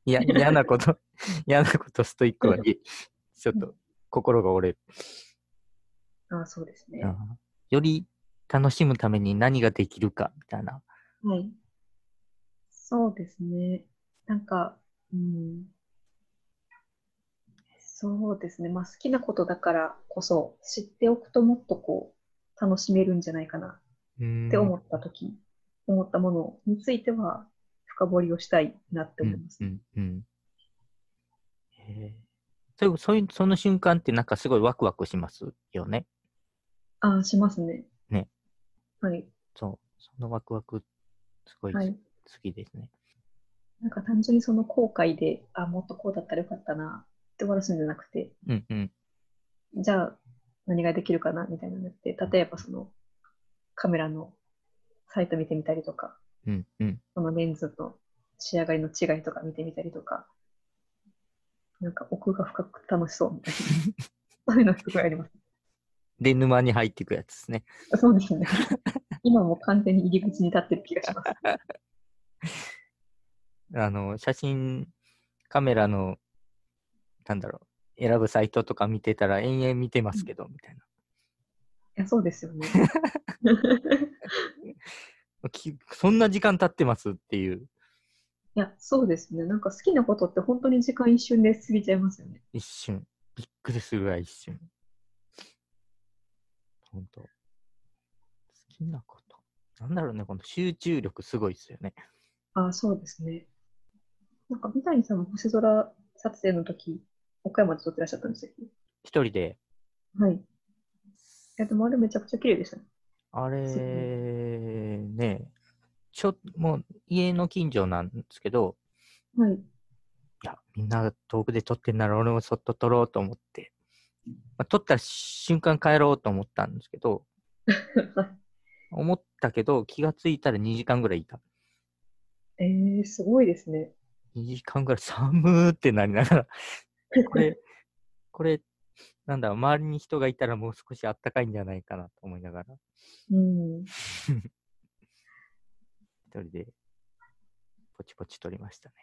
いや、嫌なこと、*laughs* 嫌なことストイックはいちょっと心が折れる。あそうですね。より楽しむために何ができるかみたいな。はい。そうですね。なんか、うん。そうですね。まあ好きなことだからこそ知っておくともっとこう楽しめるんじゃないかなっって思ったとき、思ったものについては深掘りをしたいなって思います。うんうんうんそういうそういうその瞬間ってなんかすごいワクワクしますよね。ああ、しますね。ね。はい。そう。そのワクワク、すごい好はい。きですね。なんか単純にその後悔で、あ、もっとこうだったらよかったなって終わらすんじゃなくて、うんうん。じゃあ何ができるかなみたいなのって、例えばそのカメラのサイト見てみたりとか、うんうん。そのレンズの仕上がりの違いとか見てみたりとか、なんか奥が深く楽しそうみたいな。*laughs* そういうのすごいあります。で、沼に入っていくやつですね。そうですね。今もう完全に入り口に立ってる気がします。*laughs* あの、写真、カメラの、なんだろう、選ぶサイトとか見てたら延々見てますけど、みたいな。いや、そうですよね。*laughs* きそんな時間経ってますっていう。いや、そうですね。なんか好きなことって本当に時間一瞬で過ぎちゃいますよね。一瞬。びっくりするぐらい一瞬。本当。好きなこと。なんだろうね、この集中力すごいですよね。ああ、そうですね。なんか、三谷さんも星空撮影の時、岡山で撮ってらっしゃったんですよ。一人で？はい。でもあれめちゃくちゃ綺麗でしたね。あれ、ね、ちょもう家の近所なんですけど、はい。いや、みんな遠くで撮ってんなら俺もそっと撮ろうと思って、まあ、撮った瞬間帰ろうと思ったんですけど、*laughs* 思ったけど気がついたら2時間ぐらいいた。えー、すごいですね。2時間ぐらい寒ーってなりながら、これ、これ、なんだ、周りに人がいたらもう少しあったかいんじゃないかなと思いながら、うん。*laughs* 一人でポチポチ撮りましたね。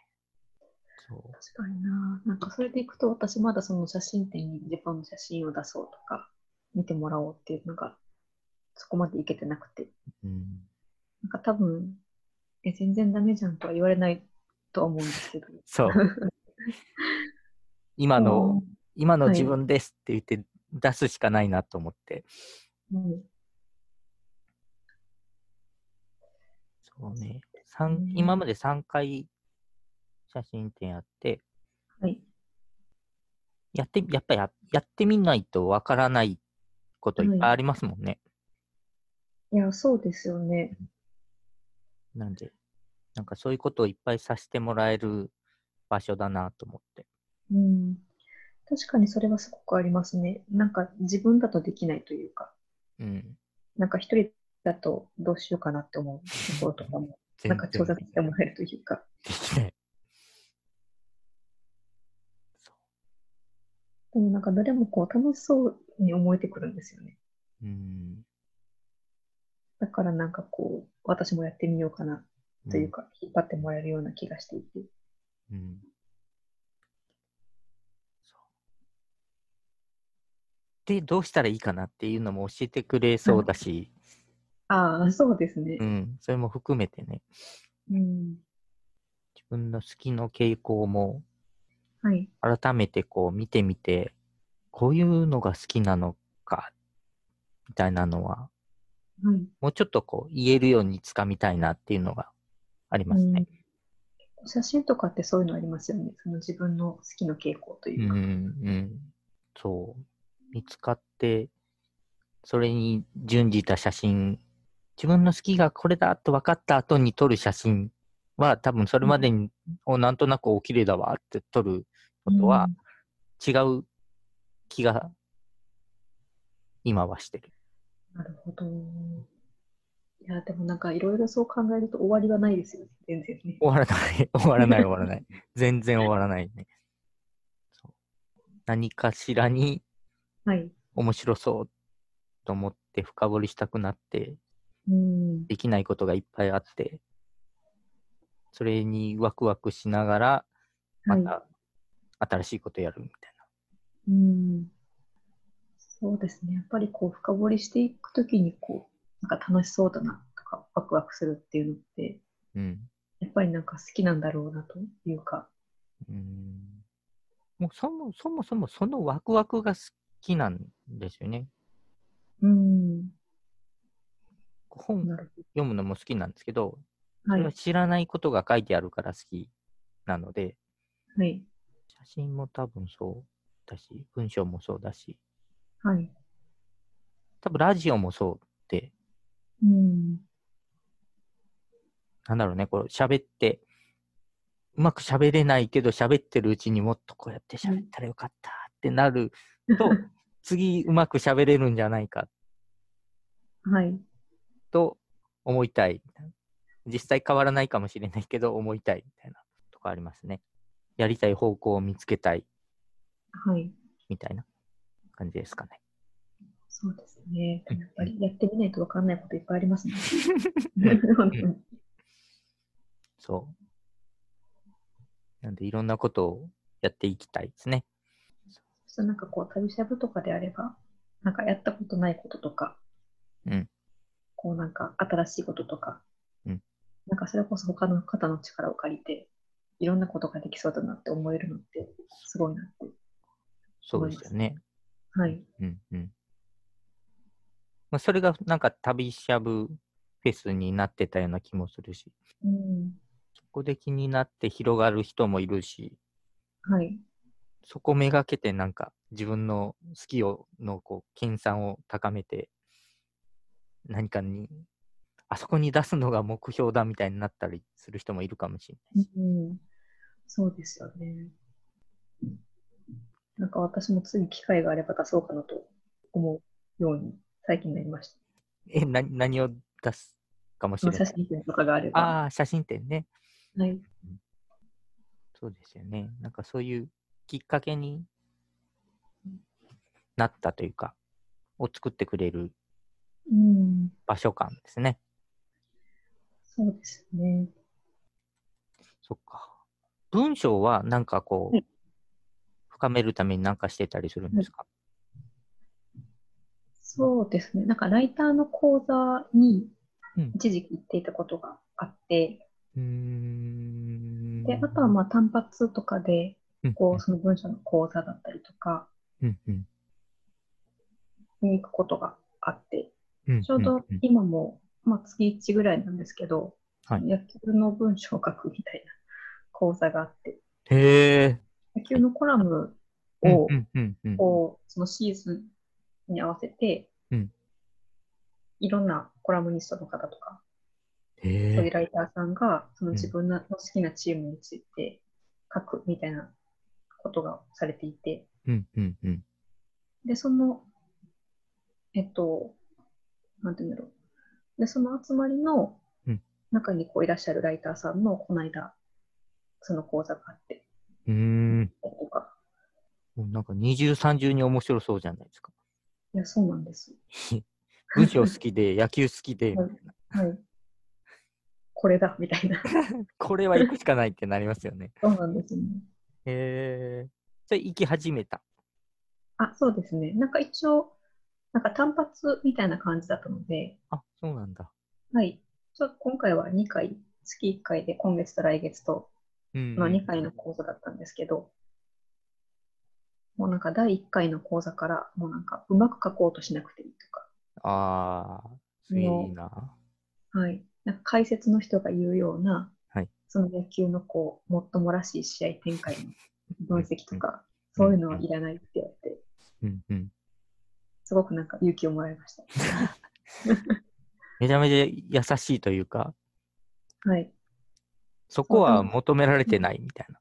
そう。確かにな。なんかそれでいくと、私まだその写真展に自分の写真を出そうとか、見てもらおうっていうのが、そこまでいけてなくて。うん、なんか多分、え、全然ダメじゃんとは言われないとは思うんですけど。そう。*laughs* 今の、今のはい自分ですって言って出すしかないなと思って。うん、そうね。三うん今まで3回写真展やって、はい。やって、やっぱりややってみないとわからないこといっぱいありますもんね。いや、そうですよね。なんで、なんかそういうことをいっぱいさせてもらえる場所だなと思って。うん。確かにそれはすごくありますね。なんか自分だとできないというか、うん。なんか一人だとどうしようかなって思うところとかも、なんか調査してもらえるというか。できない。そでもなんかどれもこう楽しそうに思えてくるんですよね。う。うん。だからなんかこう、私もやってみようかなというか、引っ張ってもらえるような気がしていて。うん。そうで、どうしたらいいかなっていうのも教えてくれそうだし、ああ、そうですねう。ん、それも含めてね、うん。自分の好きの傾向もはい。改めてこう見てみて、こういうのが好きなのか、みたいなのは、はい。もうちょっとこう言えるようにつかみたいなっていうのがありますね。うん、写真とかってそういうのありますよね。その自分の好きな傾向とうん、いうか。うん。そう。見つかって、それに準じた写真、自分の好きがこれだと分かった後に撮る写真は、多分それまでに、おなんとなくお綺麗だわって撮ることは違う気が今はしてる。なるほど。いや、でもなんかいろいろそう考えると終わりはないですよね。全然ね。終わらない、*laughs* 終わらない、終わらない。全然終わらないね。何かしらにはい。面白そうと思って深掘りしたくなって、うん。できないことがいっぱいあって、それにワクワクしながら、まはい。た新しいことやるみたいうん。そうですね。やっぱりこう深掘りしていくときにこう、なんか楽しそうだなとかワクワクするっていうのって、な。うん。やっぱりなんか好きなんだろうなというか。うんもうそもそもそもそのワクワクが好きなんですよね。うん。本読むのも好きなんですけど、はい知らないことが書いてあるから好きなので、はい。写真も多分そうだし、文章もそうだし、はい。多分ラジオもそうで、うん。なんだろうね、こう喋って、うまく喋れないけど喋ってるうちにもっとこうやって喋ったらよかったってなると、*laughs* 次うまく喋れるんじゃないかはい。と思いたい。実際変わらないかもしれないけど思いたいみたいなとこありますね。やりたい方向を見つけたいはい。みたいな感じですかね。そうですね。うんやっぱりやってみないと分かんないこといっぱいありますね。*laughs* そう。なんでいろんなことをやっていきたいですね。そしたらなんかこう、旅しゃぶとかであれば、なんかやったことないこととか、うん。こうなんか新しいこととか、うんなんかそれこそ他の方の力を借りて、いろんなことができそうだなって思えるのってすごいなって。そうですよね。はい。うんうん。まあ、それがなんか旅しゃぶフェスになってたような気もするし、うん。そこで気になって広がる人もいるし、はい。そこめがけてなんか自分の好きをのこう研鑽を高めて何かにあそこに出すのが目標だみたいになったりする人もいるかもしれないし。うん。そうですよね。なんか私も次機会があれば出そうかなと思うように最近なりました。え、な何を出すかもしそれない？の写真展とかがあれば。ああ、写真展ね。はい。そうですよね。なんかそういうきっかけになったというか、を作ってくれるうん。場所感ですね。そうですね。そっか。文章はなんかこう、はい深めるために何かしてたりするんですか、そうですね。なんかライターの講座にうん一時期行っていたことがあって、うーん。で、あとはまあ単発とかで、うん、こう、その文章の講座だったりとかに行くことがあって、うんちょうど今も、まあ月1ぐらいなんですけど、はい。野球の文章を書くみたいな講座があって、へえ。野球のコラムうんを、こう、そのシーズンに合わせて、うん。いろんなコラムニストの方とか。そういうライターさんが、そのうん。自分の好きなチームについて書くみたいなことがされていて、うんうんうん。で、その、えっと、なんて言うんだろう。で、その集まりのうん中にこういらっしゃるライターさんの、この間、その講座があって、うーん。とか、なんか二重三重に面白そうじゃないですか。いや、そうなんです。*laughs* 文章好きで、*laughs* 野球好きで、みたいなはい。これだ、みたいな。*laughs* これは行くしかないってなりますよね。そうなんですね。へえ。それ行き始めた。あ、そうですね。なんか一応、なんか単発みたいな感じだったので、あ、そうなんだ。はい。ちょ今回は2回、月1回で今月と来月と、うん、の2回の講座だったんですけど、もうなんか第1回の講座から、もうなんかうまく書こうとしなくていいとか、ああ、いいな。はい。なんか解説の人が言うような、はいその野球のこう、もっともらしい試合展開の分析とか、そういうのはいらないって言われて、うんうん。すごくなんか勇気をもらいました。*laughs* めちゃめちゃ優しいというか、はい。そこは求められてないみたいな。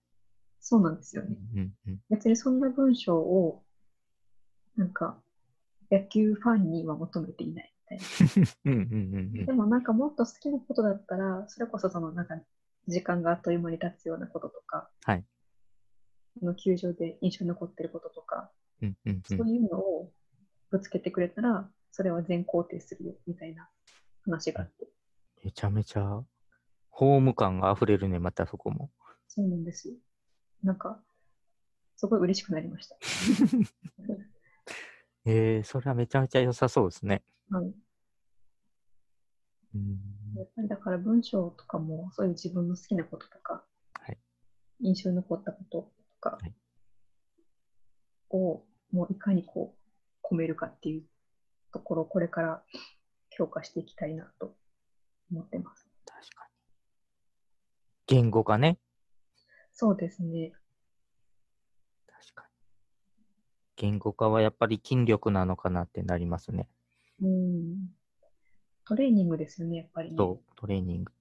そうなんですよね。うんうん。別にそんな文章を、なんか、野球ファンには求めていないみたい *laughs* でもなんかもっと好きなことだったら、それこそそのなんか時間があっという間に経つようなこととか、はいその球場で印象に残ってることとか、うんうんうんそういうのをぶつけてくれたら、それは全肯定するよみたいな話があって、めちゃめちゃ、ホーム感が溢れるね、またそこも。そうなんですよ。なんか、すごい嬉しくなりました。*laughs* えー、それはめちゃめちゃ良さそうですね。はい、うんやっぱりだから文章とかも、そういう自分の好きなこととか、はい印象に残ったこととかはいを、もういかにこう、込めるかっていうところをこれから強化していきたいなと思ってます。確かに。言語化ね。そうですね。確かに。言語化はやっぱり筋力なのかなってなりますね。うん。トレーニングですよね、やっぱりね。そう、トレーニング。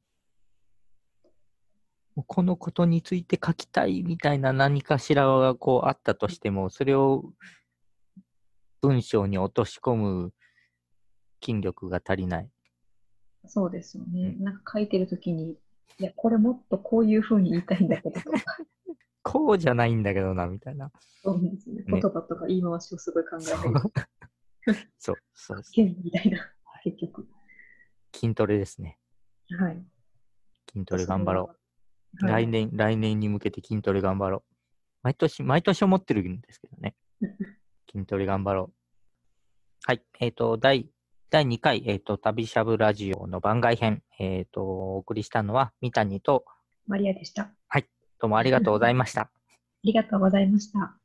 このことについて書きたいみたいな何かしらがこうあったとしても、それを文章に落とし込む筋力が足りない。そうですよね。うなんか書いてるときに、いや、これもっとこういうふうに言いたいんだけどとか、*laughs* こうじゃないんだけどな、みたいな。そうですね。ね言葉とか言い回しをすごい考えたり、*laughs* そう、そうです。変みたいな、結局。筋トレですね。はい。筋トレ頑張ろう。はい来年、来年に向けて筋トレ頑張ろう。毎年、毎年思ってるんですけどね。*laughs* 筋トレ頑張ろう。はい。えっ、と、第、第2回、えっ、と、旅しゃぶラジオの番外編、えっ、と、お送りしたのは、三谷と、マリアでした。どうもありがとうございました。*laughs* ありがとうございました。